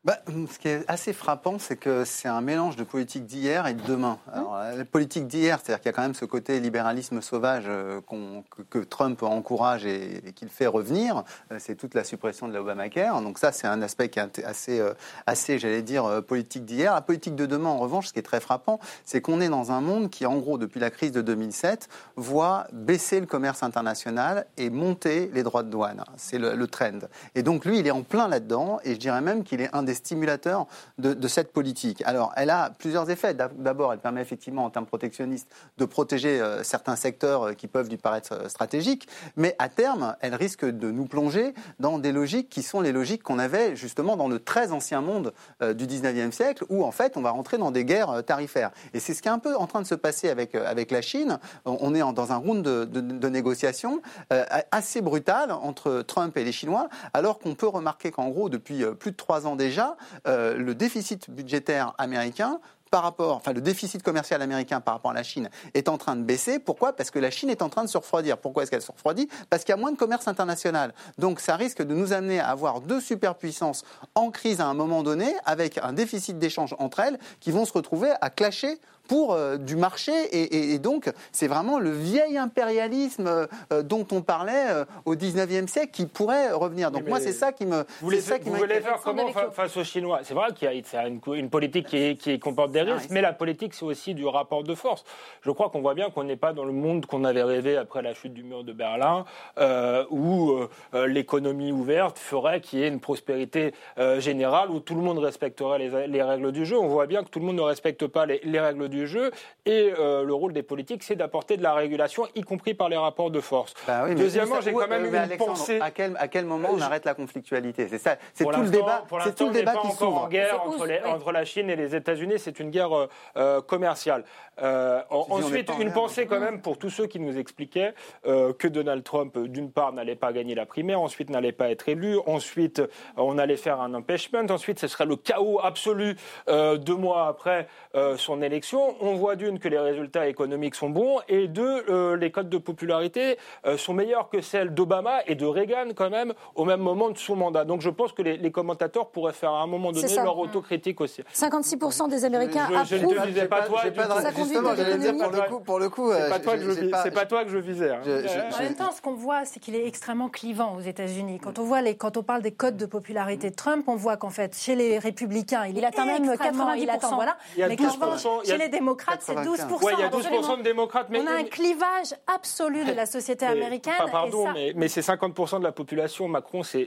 Bah, ce qui est assez frappant, c'est que c'est un mélange de politique d'hier et de demain. Alors, la politique d'hier, c'est-à-dire qu'il y a quand même ce côté libéralisme sauvage euh, qu que, que, Trump encourage et, et qu'il fait revenir, euh, c'est toute la suppression de l'Obamacare. Donc ça, c'est un aspect qui est assez, euh, assez j'allais dire, politique d'hier. La politique de demain, en revanche, ce qui est très frappant, c'est qu'on est dans un monde qui, en gros, depuis la crise de 2007, voit baisser le commerce international et monter les droits de douane. C'est le, le trend. Et donc lui, il est en plein là-dedans, et je dirais même qu'il est un des stimulateurs de, cette politique. Alors, elle a plusieurs effets. D'abord, elle permet effectivement, en termes protectionnistes, de protéger euh, certains secteurs euh, qui peuvent lui paraître euh, stratégiques, mais à terme, elle risque de nous plonger dans des logiques qui sont les logiques qu'on avait justement dans le très ancien monde du 19e siècle, où en fait, on va rentrer dans des guerres tarifaires. Et c'est ce qui est un peu en train de se passer avec, avec la Chine. On est dans un round de négociations assez brutal entre Trump et les Chinois, alors qu'on peut remarquer qu'en gros, depuis plus de trois ans déjà, euh, le déficit budgétaire américain par rapport, enfin le déficit commercial américain par rapport à la Chine est en train de baisser. Pourquoi? Parce que la Chine est en train de se refroidir. Pourquoi est-ce qu'elle se refroidit? Parce qu'il y a moins de commerce international. Donc ça risque de nous amener à avoir deux superpuissances en crise à un moment donné, avec un déficit d'échange entre elles, qui vont se retrouver à clasher pour euh, du marché. Et, donc, c'est vraiment le vieil impérialisme euh, dont on parlait euh, au 19e siècle qui pourrait revenir. Donc, moi, c'est ça qui me. Vous voulez, ça qui vous voulez faire comment face aux Chinois? C'est vrai qu'il y a une, une politique qui, qui, comporte des risques, mais la politique, c'est aussi du rapport de force. Je crois qu'on voit bien qu'on n'est pas dans le monde qu'on avait rêvé après la chute du mur de Berlin, où l'économie ouverte ferait qu'il y ait une prospérité générale, où tout le monde respecterait les, règles du jeu. On voit bien que tout le monde ne respecte pas les, les règles du du jeu. Et euh, le rôle des politiques, c'est d'apporter de la régulation, y compris par les rapports de force. Bah Deuxièmement, j'ai quand même une pensée. À quel, à quel moment on arrête la conflictualité? C'est ça. C'est tout le débat. C'est tout le débat qui s'ouvre. en guerre entre, entre, la Chine et les États-Unis. C'est une guerre euh, euh, commerciale. ensuite, une pensée quand même pour tous ceux qui nous expliquaient que Donald Trump, d'une part, n'allait pas gagner la primaire, ensuite n'allait pas être élu, ensuite on allait faire un impeachment, ensuite ce serait le chaos absolu deux mois après son élection on voit d'une que les résultats économiques sont bons et deux, euh, les codes de popularité euh, sont meilleurs que celles d'Obama et de Reagan quand même au même moment de son mandat. Donc je pense que les, commentateurs pourraient faire à un moment donné leur autocritique aussi. 56% des Américains je, approuvent. Je ne disais pas toi. pour le coup, c'est pas, toi que je, pas toi que je visais. Hein. En même temps, ce qu'on voit, c'est qu'il est extrêmement clivant aux États-Unis. Quand on voit les, quand on parle des codes de popularité de Trump, on voit qu'en fait, chez les républicains, il, atteint même 90%. Voilà. Il y a 12%, chez les démocrates, c'est 12 Oui, il y a 12 de démocrates. Mais, on a un clivage absolu de la société américaine. pardon, mais, c'est 50% de la population. Macron, c'est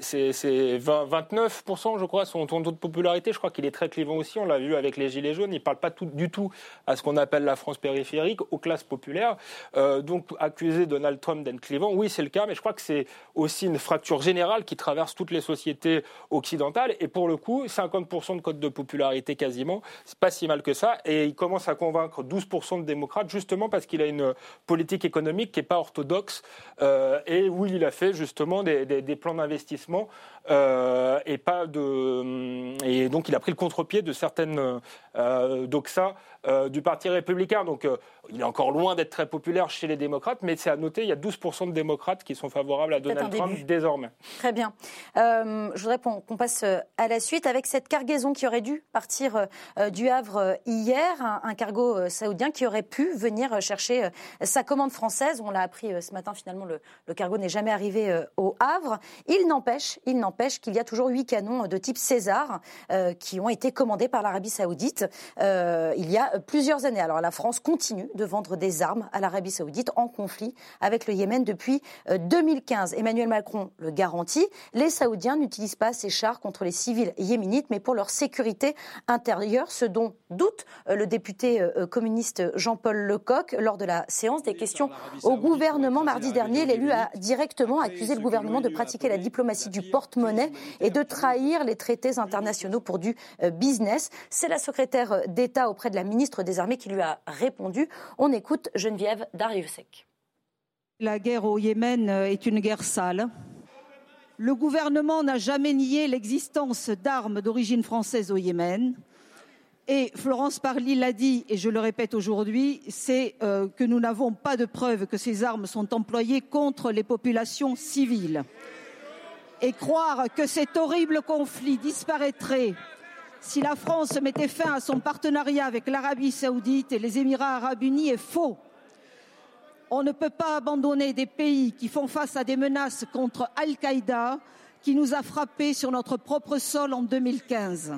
29 je crois, son taux de popularité. Je crois qu'il est très clivant aussi. On l'a vu avec les Gilets jaunes. Il ne parle pas tout, du tout à ce qu'on appelle la France périphérique, aux classes populaires. Euh, donc, accuser Donald Trump d'être clivant, oui, c'est le cas, mais je crois que c'est aussi une fracture générale qui traverse toutes les sociétés occidentales. Et pour le coup, 50 de code de popularité quasiment, c'est pas si mal que ça. Et il commence à convaincre 12% de démocrates, justement parce qu'il a une politique économique qui n'est pas orthodoxe euh, et où il a fait justement des, plans d'investissement euh, et pas de et donc il a pris le contre-pied de certaines euh, doxa euh, du Parti républicain. Donc euh, il est encore loin d'être très populaire chez les démocrates, mais c'est à noter, il y a 12% de démocrates qui sont favorables à Donald Trump désormais. Très bien. Euh, je voudrais qu'on passe à la suite avec cette cargaison qui aurait dû partir du Havre hier, un, cargo saoudien qui aurait pu venir chercher sa commande française. On l'a appris ce matin, finalement, le, le cargo n'est jamais arrivé au Havre. Il n'empêche, il n'empêche qu'il y a toujours huit canons de type César qui ont été commandés par l'Arabie saoudite. il y a plusieurs années. Alors la France continue de vendre des armes à l'Arabie saoudite en conflit avec le Yémen depuis 2015. Euh, Emmanuel Macron le garantit, les Saoudiens n'utilisent pas ces chars contre les civils yéménites, mais pour leur sécurité intérieure, ce dont doute euh, le député euh, communiste Jean-Paul Lecoq lors de la séance des questions au gouvernement mardi dernier. L'élu a directement accusé le gouvernement de pratiquer la diplomatie du porte-monnaie et de trahir les traités internationaux pour du business. C'est la secrétaire d'État auprès de la ministre ministre des Armées qui lui a répondu. On écoute Geneviève Dariussec. La guerre au Yémen est une guerre sale. Le gouvernement n'a jamais nié l'existence d'armes d'origine française au Yémen. Et Florence Parly l'a dit, et je le répète aujourd'hui, c'est euh, que nous n'avons pas de preuves que ces armes sont employées contre les populations civiles. Et croire que cet horrible conflit disparaîtrait si la France mettait fin à son partenariat avec l'Arabie saoudite et les Émirats arabes unis est faux. On ne peut pas abandonner des pays qui font face à des menaces contre Al-Qaïda qui nous a frappés sur notre propre sol en 2015.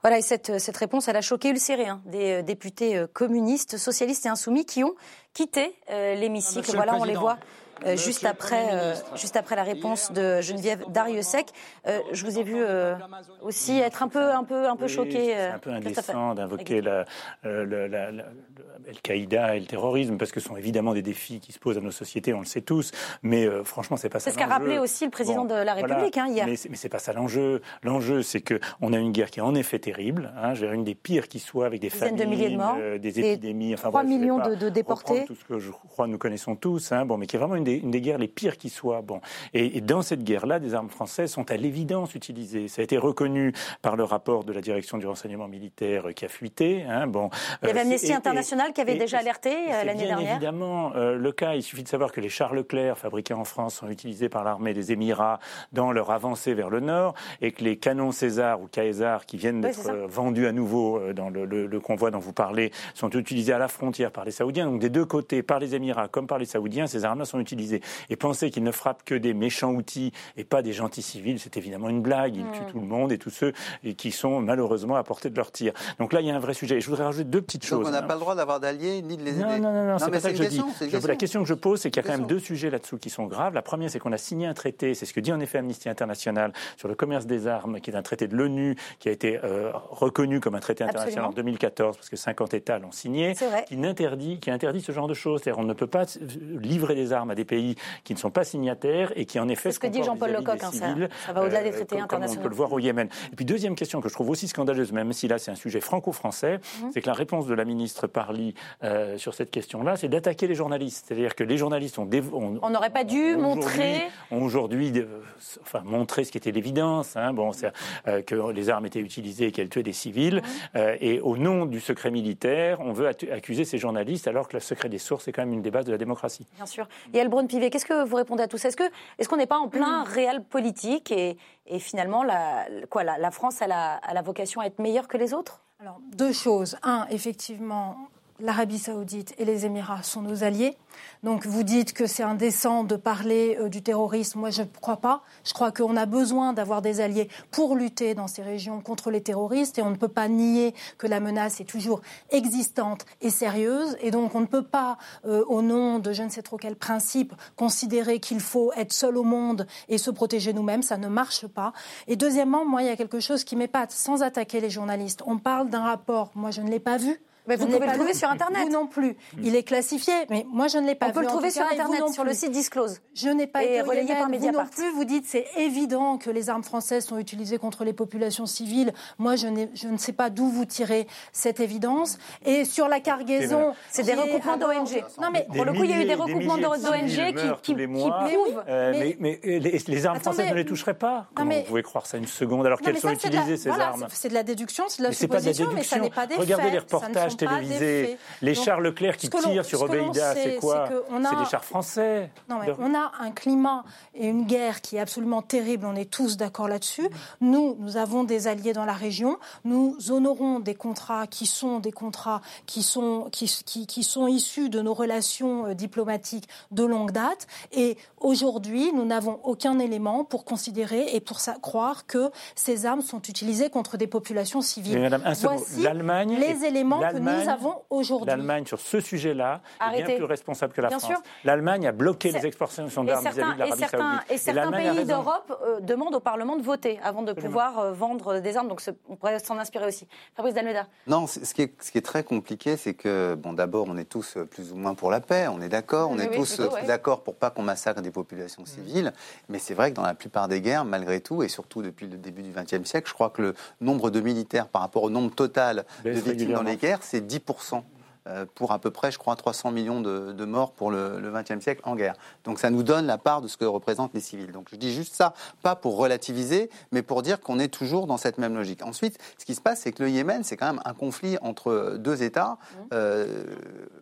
Voilà, et cette, réponse, elle a choqué le des euh, députés euh, communistes, socialistes et insoumis qui ont quitté euh, l'hémicycle. Voilà, on les voit. Euh, juste, après, euh, juste après la réponse de Geneviève Dariussec. Euh, je vous ai vu aussi être un peu, un peu, un peu choqué. C'est un peu indécent d'invoquer la, Al-Qaïda et le terrorisme, parce que ce sont évidemment des défis qui se posent à nos sociétés, on le sait tous, mais franchement, c'est pas ça. C'est ce qu'a rappelé aussi le président de la République hein, hier. Mais, c'est pas ça l'enjeu. L'enjeu, c'est qu'on a une guerre qui est en effet terrible, hein, une des pires qui soit, avec des familles, de milliers de morts, des épidémies, enfin 3 millions de, de déportés. Tout ce que je crois nous connaissons tous, hein, bon, mais qui est vraiment une des, une des guerres les pires qui soient. Bon. Et, et dans cette guerre-là, des armes françaises sont à l'évidence utilisées. Ça a été reconnu par le rapport de la direction du renseignement militaire qui a fuité. Hein, bon, Il y avait Euh, Amnesty International qui avait et- déjà alerté euh, l'année bien dernière. évidemment euh, le cas. Il suffit de savoir que les chars Leclerc fabriqués en France sont utilisés par l'armée des Émirats dans leur avancée vers le nord et que les canons César ou Caesar qui viennent Oui, d'être ça. euh, vendus à nouveau euh, dans le, le- le convoi dont vous parlez sont utilisés à la frontière par les Saoudiens. Donc des deux côtés, par les Émirats comme par les Saoudiens, ces armes-là sont utilisées. Et penser qu'ils ne frappent que des méchants outils et pas des gentils civils, c'est évidemment une blague. Ils Mm. tuent tout le monde et tous ceux qui sont malheureusement à portée de leur tir. Donc là, il y a un vrai sujet. Et je voudrais rajouter deux petites Donc choses. on n'a hein. pas le droit d'avoir d'alliés ni de les aider. Non, non, non, non, c'est pas ça que je dis. question, Je- La question. que je pose, c'est qu'il y a quand même deux sujets là-dessous qui sont graves. La première, c'est qu'on a signé un traité, c'est ce que dit en effet Amnesty International sur le commerce des armes, qui est un traité de l'ONU, qui a été euh, reconnu comme un traité international Absolument. en 2014, parce que 50 États l'ont signé, qui interdit, qui interdit ce genre de choses. C'est-à-dire on ne peut pas livrer des armes à des pays qui ne sont pas signataires et qui en effet C'est ce que dit Jean-Paul Lecoq, hein, ça- civils, ça va au-delà des euh, traités comme- internationaux. on peut le voir au Yémen. Et puis deuxième question que je trouve aussi scandaleuse, même si là c'est un sujet franco-français, Mhm. c'est que la réponse de la ministre Parly euh, sur cette question-là, c'est d'attaquer les journalistes. C'est-à-dire que les journalistes ont, On n'aurait pas dû ont montrer. aujourd'hui- ont aujourd'hui euh, enfin, montré ce qui était l'évidence, hein, bon, euh, que les armes étaient utilisées et qu'elles tuaient des civils. Euh, et au nom du secret militaire, on veut accuser ces journalistes alors que le secret des sources est quand même une des bases de la démocratie. Bien sûr. Et Elbron Pivet, qu'est-ce que vous répondez à tout ça? Est-ce qu'on n'est pas en plein réel politique et, et finalement la, quoi, la, la France elle a, elle a vocation à être meilleure que les autres? Alors, deux choses. Un, effectivement, l'Arabie saoudite et les Émirats sont nos alliés. Donc vous dites que c'est indécent de parler euh, du terrorisme. Moi, je ne crois pas. Je crois qu'on a besoin d'avoir des alliés pour lutter dans ces régions contre les terroristes. Et on ne peut pas nier que la menace est toujours existante et sérieuse. Et donc on ne peut pas, euh, au nom de je ne sais trop quel principe, considérer qu'il faut être seul au monde et se protéger nous-mêmes. Ça ne marche pas. Et deuxièmement, moi, il y a quelque chose qui m'épate, sans attaquer les journalistes. On parle d'un rapport. Moi, je ne l'ai pas vu. Mais vous pouvez le trouver sur Internet. Vous non plus. Il est classifié, mais moi je ne l'ai pas On vu. peut le trouver sur cas, vous Internet, sur le site Disclose. Je n'ai pas Et été relayé par Vous Mediapart. non plus, vous dites c'est évident que les armes françaises sont utilisées contre les populations civiles. Moi, je, n'ai- je ne sais pas d'où vous tirez cette évidence. Et sur la cargaison, C'est des recoupements d'ONG. Non, mais Pour le coup, il y a eu des recoupements d'ONG qui, prouvent. Euh, mais- mais, mais les, armes françaises ne les toucheraient pas. Comment vous pouvez croire ça une seconde alors qu'elles sont utilisées, ces armes c'est- de la déduction, c'est de la supposition, mais ça n'est pas des Regardez les reportages Les Donc, chars Leclerc qui tirent sur Obeida, c'est quoi c'est des chars français. Non, mais Donc- on a un climat et une guerre qui est absolument terrible, on est tous d'accord là-dessus. Nous, nous avons des alliés dans la région, nous honorons des contrats qui sont des contrats qui sont, qui, qui, qui sont issus de nos relations euh, diplomatiques de longue date. Et aujourd'hui, nous n'avons aucun élément pour considérer et pour croire que ces armes sont utilisées contre des populations civiles. Mais madame. Voici L'Allemagne les éléments que nous avons aujourd'hui. L'Allemagne, sur ce sujet-là, est bien plus responsable que la Bien France. sûr. L'Allemagne a bloqué C'est- les exportations d'armes certains, vis-à-vis de et l'Arabie certains, Saoudite. et certains pays d'Europe euh, demandent au Parlement de voter avant de pouvoir euh, vendre des armes. Donc on pourrait s'en inspirer aussi. Fabrice Dalmeda. Non, ce qui, est, ce qui est très compliqué, c'est que, bon, d'abord, on est tous euh, plus ou moins pour la paix, on est d'accord, on Oui, est oui, tous plutôt, ouais. d'accord pour pas qu'on massacre des populations civiles, mais c'est vrai que dans la plupart des guerres, malgré tout, et surtout depuis le début du XXe siècle, je crois que le nombre de militaires par rapport au nombre total de victimes dans les guerres, c'est 10%. euh, pour à peu près, je crois, 300 millions de, de morts pour le XXe siècle en guerre. Donc ça nous donne la part de ce que représentent les civils. Donc je dis juste ça, pas pour relativiser, mais pour dire qu'on est toujours dans cette même logique. Ensuite, ce qui se passe, c'est que le Yémen, c'est quand même un conflit entre deux États. Euh,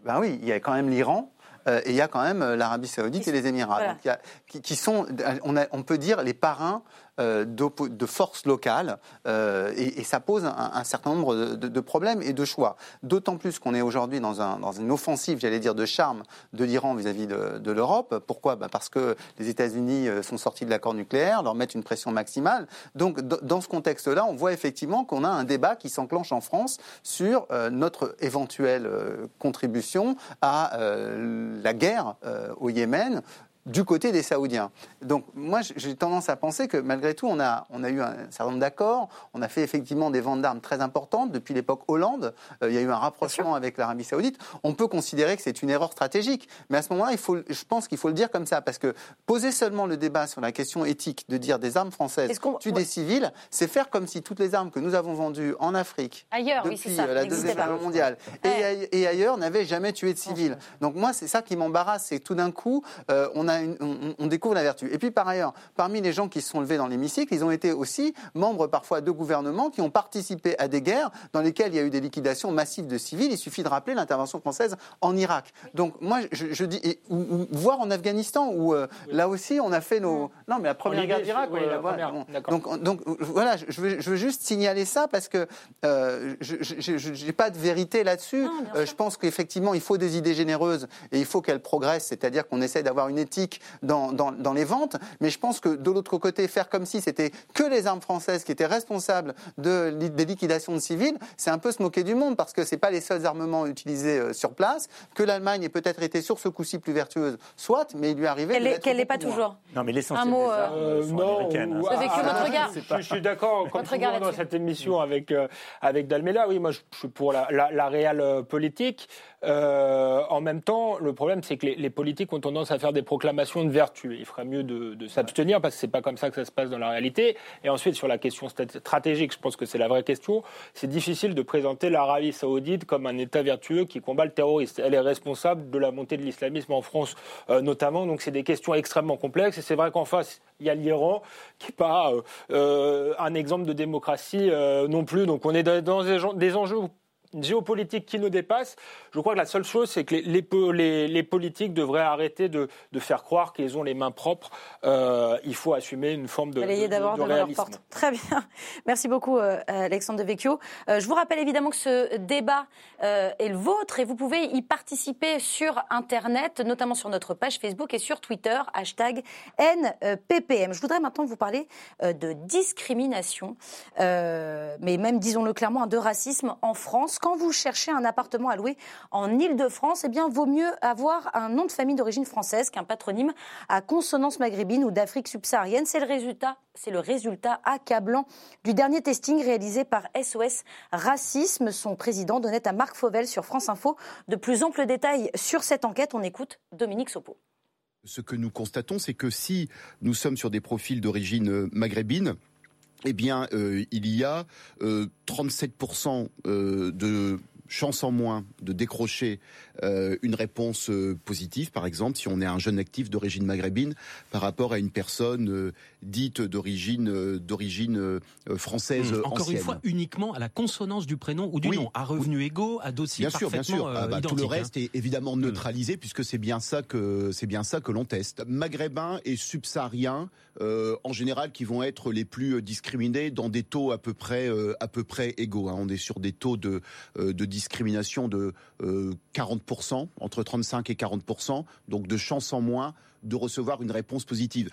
ben oui, il y a quand même l'Iran. euh, et il y a quand même l'Arabie Saoudite et les Émirats, Voilà. Donc, qui, qui sont, on, a- on peut dire, les parrains euh, de forces locales, euh, et, ça pose un, certain nombre de, problèmes et de choix. D'autant plus qu'on est aujourd'hui dans, un- dans une offensive, j'allais dire, de charme de l'Iran vis-à-vis de, l'Europe. Pourquoi? Bah, Parce que les États-Unis euh, sont sortis de l'accord nucléaire, leur mettent une pression maximale. Donc, dans ce contexte-là, on voit effectivement qu'on a un débat qui s'enclenche en France sur notre éventuelle contribution à la guerre au Yémen du côté des Saoudiens. Donc moi, j'ai tendance à penser que malgré tout, on a, on a eu un certain nombre d'accords, on a fait effectivement des ventes d'armes très importantes. Depuis l'époque Hollande, euh, il y a eu un rapprochement avec l'Arabie saoudite. On peut considérer que c'est une erreur stratégique. Mais à ce moment-là, je pense qu'il faut le dire comme ça, parce que poser seulement le débat sur la question éthique de dire des armes françaises tuent des civils, c'est faire comme si toutes les armes que nous avons vendues en Afrique, Ailleurs, depuis ça. euh, la Deuxième. Guerre mondiale et, aille- et ailleurs n'avaient jamais tué de civils. Donc moi, c'est ça qui m'embarrasse, c'est que tout d'un coup, euh, on, a, a une- on, on découvre la vertu. Et puis par ailleurs, parmi les gens qui se sont levés dans l'hémicycle, ils ont été aussi membres parfois de gouvernements qui ont participé à des guerres dans lesquelles il y a eu des liquidations massives de civils. Il suffit de rappeler l'intervention française en Irak. Donc moi, je, je dis, et- ou, ou voire en Afghanistan, où euh, là aussi on a fait nos... Non, mais la première guerre d'Irak, oui. Donc, donc voilà, je- je veux, je veux juste signaler ça parce que euh, je n'ai pas de vérité là-dessus. Euh, je pense qu'effectivement, il faut des idées généreuses et il faut qu'elles progressent, c'est-à-dire qu'on essaie d'avoir une éthique dans, dans, dans les ventes. Mais je pense que de l'autre côté, faire comme si c'était que les armes françaises qui étaient responsables de, des liquidations de civils, c'est un peu se moquer du monde parce que ce pas les seuls armements utilisés euh, sur place, que l'Allemagne ait peut-être été sur ce coup-ci plus vertueuse, soit, mais il lui arrivait Qu'elle n'est pas beaucoup moins. toujours. Non, mais l'essentiel Un mot, des euh, armes Euh, sont non, américaines. hein. ou- Vous avez que ah, votre regard. Je, je suis d'accord, regard monde dans cette émission avec, euh, avec Dalmela. Oui, moi, je, je suis pour la, la, la réelle euh, politique. Euh, en même temps, le problème, c'est que les, les politiques ont tendance à faire des proclamations de vertu. Il ferait mieux de, s'abstenir parce que c'est pas comme ça que ça se passe dans la réalité. Et ensuite, sur la question stratégique, je pense que c'est la vraie question. C'est difficile de présenter l'Arabie Saoudite comme un État vertueux qui combat le terrorisme. Elle est responsable de la montée de l'islamisme en France, euh, notamment. Donc, c'est des questions extrêmement complexes. Et c'est vrai qu'en face, il y a l'Iran qui n'est pas euh, euh, un exemple de démocratie non plus. Donc, on est dans, des enjeux géopolitiques qui nous dépassent. Je crois que la seule chose, c'est que les, les, po- les- les politiques devraient arrêter de, de faire croire qu'ils ont les mains propres. Euh, il faut assumer une forme de, Balayer de- de leur réalisme. porte. Très bien. Merci beaucoup, euh, Alexandre de Vecchio. Euh, je vous rappelle évidemment que ce débat est le vôtre et vous pouvez y participer sur Internet, notamment sur notre page Facebook et sur Twitter, hashtag NPPM. Je voudrais maintenant vous parler de discrimination, mais même, disons-le clairement, de racisme en France. Quand vous cherchez un appartement à louer en Ile-de-France, eh bien, vaut mieux avoir un nom de famille d'origine française qu'un patronyme à consonance maghrébine ou d'Afrique subsaharienne. C'est le résultat, c'est le résultat accablant du dernier testing réalisé par SOS Racisme. Son président donnait à Marc Fauvel sur France Info de plus amples détails sur cette enquête. On écoute Dominique Sopo. Ce que nous constatons, c'est que si nous sommes sur des profils d'origine maghrébine, eh bien, euh, il y a euh, 37% euh, de chances en moins de décrocher euh, une réponse euh, positive, par exemple, si on est un jeune actif d'origine maghrébine par rapport à une personne euh, dite d'origine d'origine française Mmh. Encore ancienne. une fois, uniquement à la consonance du prénom ou du Oui. nom, à revenus égaux, à dossier Bien sûr, bien sûr. Ah bah, tout le hein. reste est évidemment neutralisé puisque c'est bien ça que c'est bien ça que l'on teste. Maghrébins et subsahariens, en général, qui vont être les plus discriminés dans des taux à peu près à peu près égaux. hein. On est sur des taux de de discrimination de euh, 40% entre 35 et 40% donc de chance en moins de recevoir une réponse positive.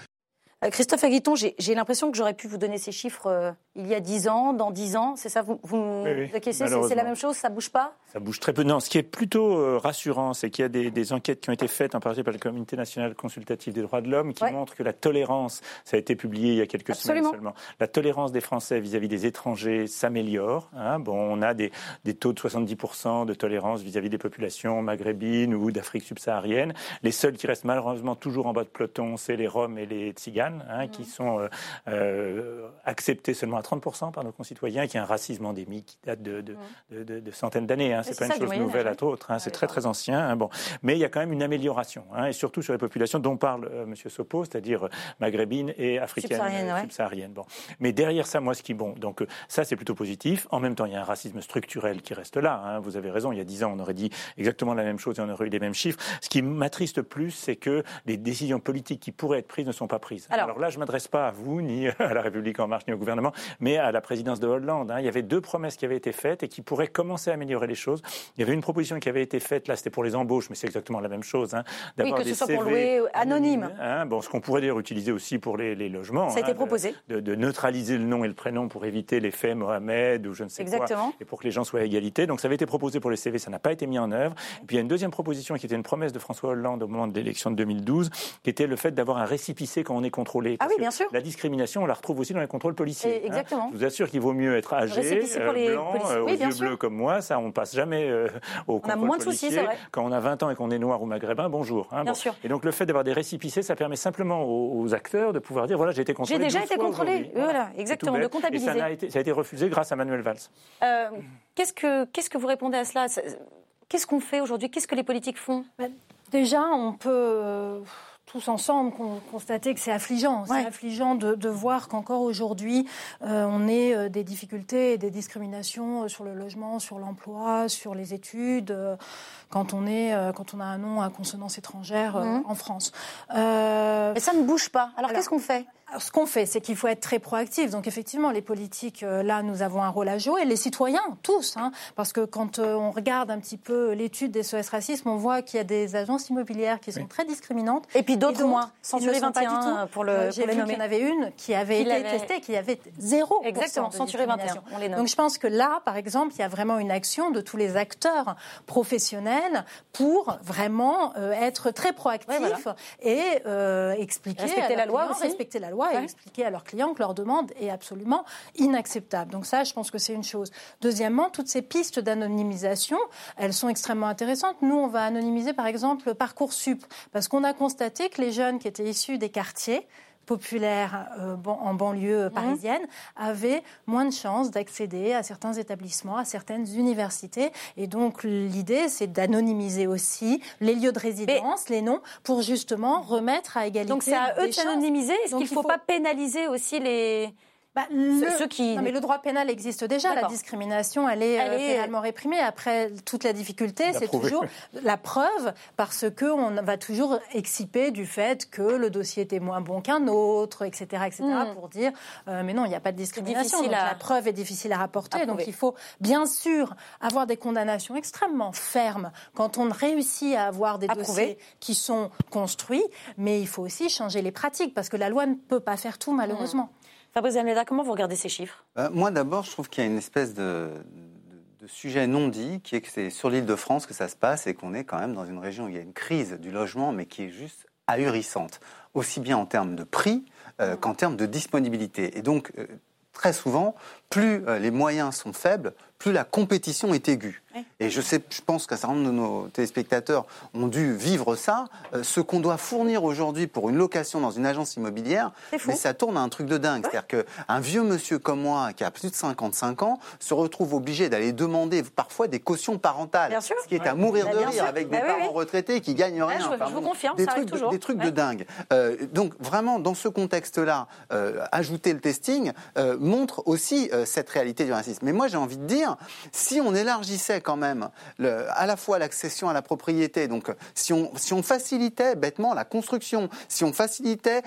Euh, Christophe Aguiton, j'ai j'ai l'impression que j'aurais pu vous donner ces chiffres euh, il y a 10 ans, dans 10 ans. C'est ça, vous, vous, Oui, C'est- la même chose, ça bouge pas? Ça bouge très peu. Non, ce qui est plutôt euh, rassurant, c'est qu'il y a des, des enquêtes qui ont été faites en particulier par le Comité national consultatif des droits de l'homme qui Ouais. montrent que la tolérance, ça a été publié il y a quelques Absolument. semaines seulement, la tolérance des Français vis-à-vis des étrangers s'améliore. hein. Bon, on a des, des taux de 70% de tolérance vis-à-vis des populations maghrébines ou d'Afrique subsaharienne. Les seuls qui restent malheureusement toujours en bas de peloton, c'est les Roms et les Tziganes, hein, qui sont euh, euh, acceptés seulement à 30% par nos concitoyens, qui est un racisme endémique qui date de, de, de- de- de centaines d'années. Hein. C'est pas une chose Moyen nouvelle à ouais. d'autres. hein. C'est très très ancien. hein. Bon, mais il y a quand même une amélioration, hein, et surtout sur les populations dont parle euh, Monsieur Sopo, c'est-à-dire euh, maghrébines et africaines, Subsahariennes, euh, ouais. subsahariennes. Bon, mais derrière ça, moi, ce qui bon, donc euh, ça c'est plutôt positif. En même temps, il y a un racisme structurel qui reste là. hein. Vous avez raison. Il y a dix ans, on aurait dit exactement la même chose et on aurait eu les mêmes chiffres. Ce qui m'attriste plus, c'est que les décisions politiques qui pourraient être prises ne sont pas prises. Alors- là, je m'adresse pas à vous ni à la République en marche ni au gouvernement, mais à la présidence de Hollande. hein. Il y avait deux promesses qui avaient été faites et qui pourraient commencer à améliorer les choses. Il y avait une proposition qui avait été faite, là c'était pour les embauches, mais c'est exactement la même chose. Hein, Oui, d'avoir que ce des soit pour CV louer euh, anonyme. Hein, bon, ce qu'on pourrait d'ailleurs utiliser aussi pour les, les logements. Ça a été hein, proposé. De, de neutraliser le nom et le prénom pour éviter l'effet Mohamed ou je ne sais Exactement. quoi. Et pour que les gens soient à égalité. Donc ça avait été proposé pour les CV, ça n'a pas été mis en œuvre. Et puis il y a une deuxième proposition qui était une promesse de François Hollande au moment de l'élection de 2012, qui était le fait d'avoir un récipicé quand on est contrôlé. Ah oui, bien sûr. La discrimination, on la retrouve aussi dans les contrôles policiers. Et- exactement. Je vous assure qu'il vaut mieux être âgé, euh, blanc, euh, aux Oui, yeux sûr. bleus comme moi. Ça, on passe jamais euh, au On a moins de soucis, c'est vrai. Quand on a 20 ans et qu'on est noir ou maghrébin, bonjour. hein, Bien bon. sûr. Et donc le fait d'avoir des récipicés, ça permet simplement aux, aux acteurs de pouvoir dire voilà, j'ai été contrôlé. J'ai déjà 12 été contrôlé. Voilà, exactement, de comptabiliser. Et ça, n'a été, ça a été refusé grâce à Manuel Valls. Euh, Qu'est-ce que qu'est-ce que vous répondez à cela? Qu'est-ce qu'on fait aujourd'hui? Qu'est-ce que les politiques font? Déjà, on peut euh, tous ensemble con- constater que c'est affligeant. C'est affligeant de, de voir qu'encore aujourd'hui, euh, on ait euh, des difficultés et des discriminations euh, sur le logement, sur l'emploi, sur les études, euh, quand, on est, euh, quand on a un nom à consonance étrangère euh, Mhm. en France. Euh, Mais ça ne bouge pas. Alors qu'est-ce qu'on fait? Alors, ce qu'on fait, c'est qu'il faut être très proactif. Donc, effectivement, les politiques, là, nous avons un rôle à jouer. Les citoyens, tous. hein, parce que quand euh, on regarde un petit peu l'étude des SOS Racisme, on voit qu'il y a des agences immobilières qui sont très discriminantes. Et puis d'autres moins. qui Century ne le sont pas du 21, tout. pour le- J'ai vu qu'il y en avait une qui avait été testée, qui avait zéro. Exactement, de Century 21, discrimination. on les nomme. Donc, je pense que là, par exemple, il y a vraiment une action de tous les acteurs professionnels pour vraiment euh, être très proactifs voilà. et euh, expliquer Respecter la loi clients, aussi. respecter la loi et expliquer à leurs clients que leur demande est absolument inacceptable. Donc ça, je pense que c'est une chose. Deuxièmement, toutes ces pistes d'anonymisation, elles sont extrêmement intéressantes. Nous, on va anonymiser par exemple Parcoursup parce qu'on a constaté que les jeunes qui étaient issus des quartiers populaires euh, en banlieue parisienne avaient moins de chances d'accéder à certains établissements, à certaines universités. Et donc l'idée, c'est d'anonymiser aussi les lieux de résidence, les noms, pour justement remettre à égalité. Donc c'est à eux s'anonymiser. Est-ce qu'il ne faut faut- pas pénaliser aussi les... Bah, le, ceux qui... Non, mais le droit pénal existe déjà. La discrimination, elle est, Elle euh, est- pénalement réprimée. Après, toute la difficulté, c'est toujours la preuve, parce que on va toujours exciper du fait que le dossier était moins bon qu'un autre, etc., etc., Hmm. pour dire, euh, mais non, il n'y a pas de discrimination. difficile Donc, à- La preuve est difficile à rapporter. à donc, il faut bien sûr avoir des condamnations extrêmement fermes quand on réussit à avoir des À dossiers prouver. qui sont construits, mais il faut aussi changer les pratiques, parce que la loi ne peut pas faire tout, malheureusement. Fabrice Almeida, comment vous regardez ces chiffres? Euh, moi, d'abord, je trouve qu'il y a une espèce de, sujet non dit, qui est que c'est sur l'île de France que ça se passe et qu'on est quand même dans une région où il y a une crise du logement, mais qui est juste ahurissante, aussi bien en termes de prix euh, qu'en termes de disponibilité. Et donc, euh, très souvent, plus les moyens sont faibles, plus la compétition est aiguë. Et je, sais, je pense qu'un certain nombre de nos téléspectateurs ont dû vivre ça. Euh, ce qu'on doit fournir aujourd'hui pour une location dans une agence immobilière, mais ça tourne à un truc de dingue. C'est-à-dire qu'un vieux monsieur comme moi, qui a plus de 55 ans, se retrouve obligé d'aller demander parfois des cautions parentales. Bien sûr. Ce qui est à mourir Bah, de rire sûr. avec des Bah oui, parents oui. retraités qui gagnent rien. je- je vous confirme, des ça trucs, toujours. des trucs Ouais. de dingue. Euh, donc vraiment, dans ce contexte-là, euh, ajouter le testing montre aussi cette réalité du racisme. Mais moi, j'ai envie de dire, si on élargissait quand même à la fois l'accession à la propriété, donc si on, si on facilitait bêtement la construction, si on facilitait,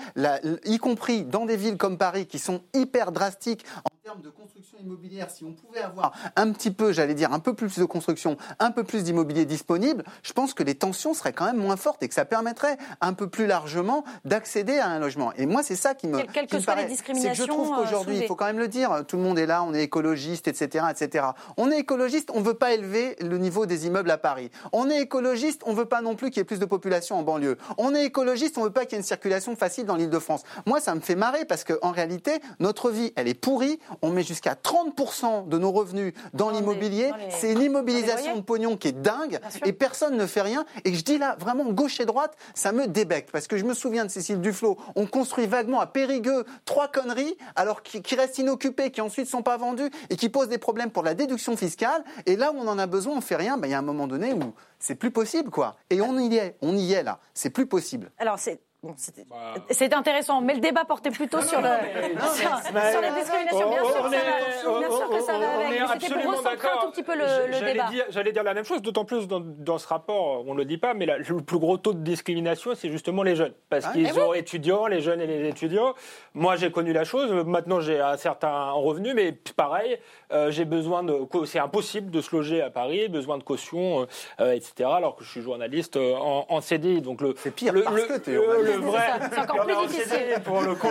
y compris dans des villes comme Paris qui sont hyper drastiques en termes de construction immobilière, si on pouvait avoir un petit peu, j'allais dire, un peu plus de construction, un peu plus d'immobilier disponible, je pense que les tensions seraient quand même moins fortes et que ça permettrait un peu plus largement d'accéder à un logement. Et moi, c'est ça qui me, Quelles- que me soient les. C'est que je discriminations, trouve euh, qu'aujourd'hui, il faut quand même le dire, tout le monde est là, on est écologiste, etc., etc. On est écologiste, on veut pas élever le niveau des immeubles à Paris. On est écologiste, on veut pas non plus qu'il y ait plus de population en banlieue. On est écologiste, on veut pas qu'il y ait une circulation facile dans l'Île-de-France. Moi, ça me fait marrer parce qu'en réalité, notre vie, elle est pourrie. On met jusqu'à 30% de nos revenus dans l'immobilier. les- C'est une immobilisation de pognon qui est dingue et personne ne fait rien. Et je dis là, vraiment, gauche et droite, ça me débecte parce que je me souviens de Cécile Duflot. On construit vaguement à Périgueux trois conneries alors qui, qui restent inoccupées, qui ensuite sont pas vendues et qui posent des problèmes pour la déduction fiscale. Et là où on en a besoin, on fait rien. Ben, Il y a un moment donné où c'est plus possible, quoi. Et on y est, on y est là. C'est plus possible. Alors, c'est. Bon, c'était Bah. intéressant, mais le débat portait plutôt sur, le, sur, sur les discriminations. Bien sûr, on que ça est- va, bien sûr que ça va on avec. C'était pour absolument recentrer un d'accord. tout petit peu le, le J'allais débat. dire- J'allais dire la même chose, d'autant plus dans, dans ce rapport, on ne le dit pas, mais la- le plus gros taux de discrimination, c'est justement les jeunes. Parce Ah, qu'ils eh sont étudiants, les jeunes et les étudiants. Moi, j'ai connu la chose, maintenant j'ai un certain revenu, mais pareil, euh, j'ai besoin de. C'est impossible de se loger à Paris, besoin de caution, euh, euh, etc., alors que je suis journaliste en, en CDI. Donc le, C'est pire le, parce le- que t'es le- vrai. C'est encore plus difficile. Pour le coup.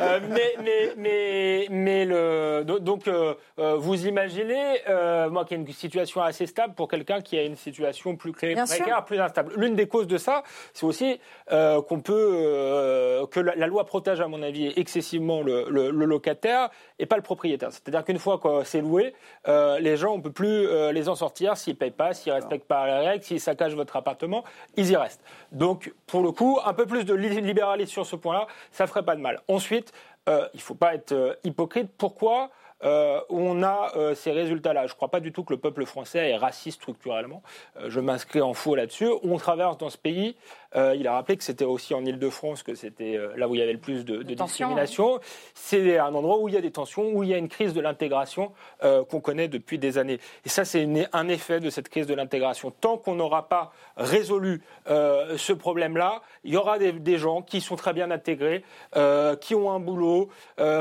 Euh, mais, mais, mais, mais le, do- donc, euh, euh, vous imaginez, euh, moi qui ai une situation assez stable pour quelqu'un qui a une situation plus clé- Bien sûr. précaire, plus instable. L'une des causes de ça, c'est aussi euh, qu'on peut, euh, que la, la loi protège, à mon avis, excessivement le, le- le locataire et pas le propriétaire. C'est-à-dire qu'une fois que c'est loué, euh, les gens, on peut plus euh, les en sortir s'ils payent pas, s'ils respectent pas les règles, s'ils saccagent votre appartement, ils y restent. Donc, pour le coup, un peu plus de li- libéralisme sur ce point-là, ça ferait pas de mal. Ensuite, euh, il faut pas être euh, hypocrite. Pourquoi euh, on a ces résultats-là? Je ne crois pas du tout que le peuple français est raciste structurellement. Je m'inscris en faux là-dessus. On traverse dans ce pays Euh, il a rappelé que c'était aussi en Ile-de-France que c'était euh, là où il y avait le plus de, discrimination. C'est un endroit où il y a des tensions, où il y a une crise de l'intégration euh, qu'on connaît depuis des années. Et ça, c'est un effet de cette crise de l'intégration. Tant qu'on n'aura pas résolu euh, ce problème-là, il y aura des, des gens qui sont très bien intégrés, qui ont un boulot,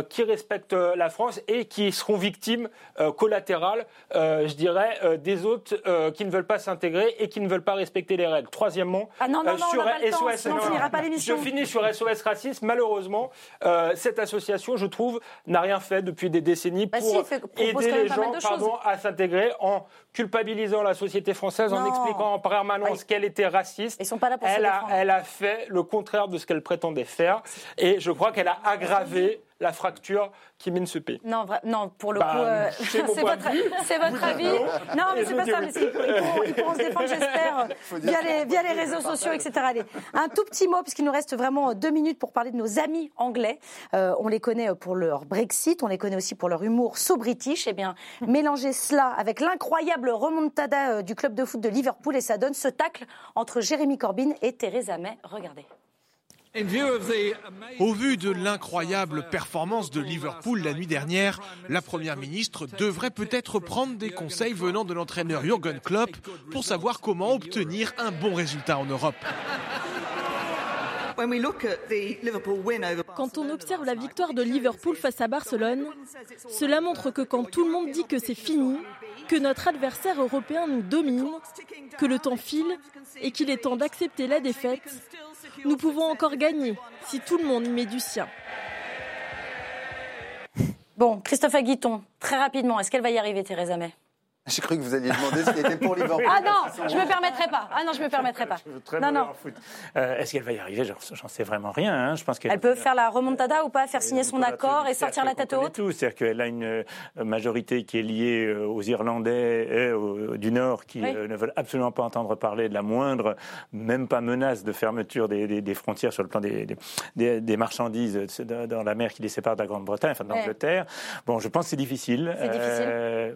qui respectent la France et qui seront victimes collatérales, je dirais, des autres qui ne veulent pas s'intégrer et qui ne veulent pas respecter les règles. Troisièmement, Ah non, non, non, on sur SOS, non, non, pas. Je finis sur SOS Racisme. Malheureusement, euh, cette association, je trouve, n'a rien fait depuis des décennies Bah pour si, fait- aider les gens pardon, à s'intégrer en culpabilisant la société française, en expliquant en permanence qu'elle était raciste. Ils sont pas là pour se elle a, défendre. elle a fait le contraire de ce qu'elle prétendait faire. Et je crois qu'elle a aggravé la fracture qui mine ce pays. Non, non, pour le Bah, coup, euh, c'est votre, avis. non. Non, mais c'est pas ça. Mais ils, pourront, ils pourront se défendre, j'espère, via les, via les réseaux sociaux, etc. Allez, un tout petit mot, puisqu'il nous reste vraiment deux minutes pour parler de nos amis anglais. Euh, on les connaît pour leur Brexit, on les connaît aussi pour leur humour so british. Eh bien, mélanger cela avec l'incroyable remontada euh, du club de foot de Liverpool et ça donne ce tacle entre Jérémy Corbyn et Theresa May. Regardez. Au vu de l'incroyable performance de Liverpool la nuit dernière, la Première ministre devrait peut-être prendre des conseils venant de l'entraîneur Jürgen Klopp pour savoir comment obtenir un bon résultat en Europe. Quand on observe la victoire de Liverpool face à Barcelone, cela montre que quand tout le monde dit que c'est fini, que notre adversaire européen nous domine, que le temps file et qu'il est temps d'accepter la défaite, nous pouvons encore gagner si tout le monde y met du sien. Bon, Christophe Aguiton, très rapidement, est-ce qu'elle va y arriver, Theresa May? J'ai cru que vous alliez demander ce qui était pour Liverpool. Ah non, je me permettrai pas. Ah non, je me permettrai pas. Très Non, mauvais non. foot. Euh, Est-ce qu'elle va y arriver? J'en sais vraiment rien. hein. Je pense qu'elle Elle peut faire la remontada ou pas, faire signer son accord et sortir la tête haute tout. C'est-à-dire qu'elle a une euh, majorité qui est liée euh, aux Irlandais et du Nord qui Oui. ne veulent absolument pas entendre parler de la moindre, même pas menace de fermeture des, des- des frontières sur le plan des, des- marchandises dans la mer qui les sépare de la Grande-Bretagne, enfin de Ouais. l'Angleterre. Bon, je pense que c'est difficile. C'est difficile. Euh,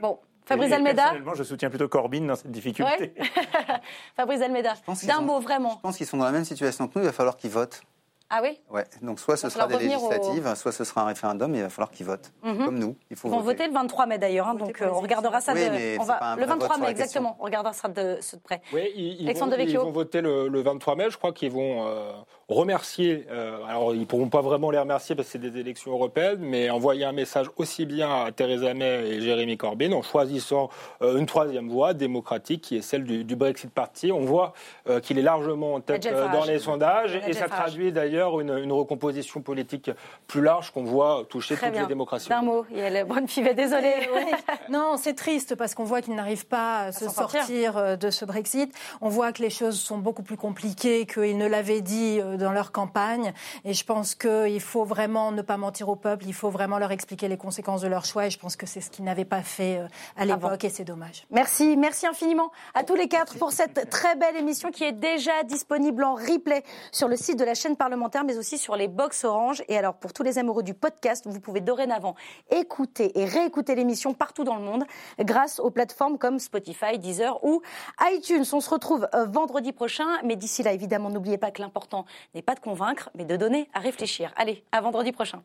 Bon, Fabrice et Almeida Personnellement, je soutiens plutôt Corbyn dans cette difficulté. Ouais. Fabrice Almeida, d'un mot vraiment. Je pense qu'ils sont dans la même situation que nous, il va falloir qu'ils votent. Ah oui? Ouais. Donc soit ce sera des au- législatives, soit ce sera un référendum, et il va falloir qu'ils votent. Mhm. Comme nous, il faut Ils vont voter. voter le 23 mai d'ailleurs, hein, donc euh, on regardera ça Oui, de, mais on va, le vrai vote 23 sur mai exactement, on regardera ça de, près. Oui, ils, ils Alexandre vont, ils vont voter le, le 23 mai. Je crois qu'ils vont euh, remercier. euh, alors, ils pourront pas vraiment les remercier parce que c'est des élections européennes, mais envoyer un message aussi bien à Theresa May et Jérémy Corbyn en choisissant euh, une troisième voie démocratique qui est celle du, du Brexit Party. On voit euh, qu'il est largement en tête euh, dans les sondages et ça traduit d'ailleurs une, une recomposition politique plus large qu'on voit toucher Très toutes bien. les démocraties. D'un mot, il y a le bonne pivet, désolé. Non, c'est triste parce qu'on voit qu'ils n'arrivent pas à se sortir. sortir de ce Brexit. On voit que les choses sont beaucoup plus compliquées qu'ils ne l'avaient dit euh, dans leur campagne. Et je pense qu'il faut vraiment ne pas mentir au peuple. Il faut vraiment leur expliquer les conséquences de leur choix. Et je pense que c'est ce qu'ils n'avaient pas fait euh, à l'époque. Et c'est dommage. Merci, merci infiniment à tous les quatre pour cette très belle émission qui est déjà disponible en replay sur le site de la chaîne parlementaire, mais aussi sur les box Orange. Et alors, pour tous les amoureux du podcast, vous pouvez dorénavant écouter et réécouter l'émission partout dans le monde grâce aux plateformes comme Spotify, Deezer ou iTunes. On se retrouve euh, vendredi prochain, mais d'ici là, évidemment, n'oubliez pas que l'important n'est pas de convaincre, mais de donner à réfléchir. Allez, à vendredi prochain.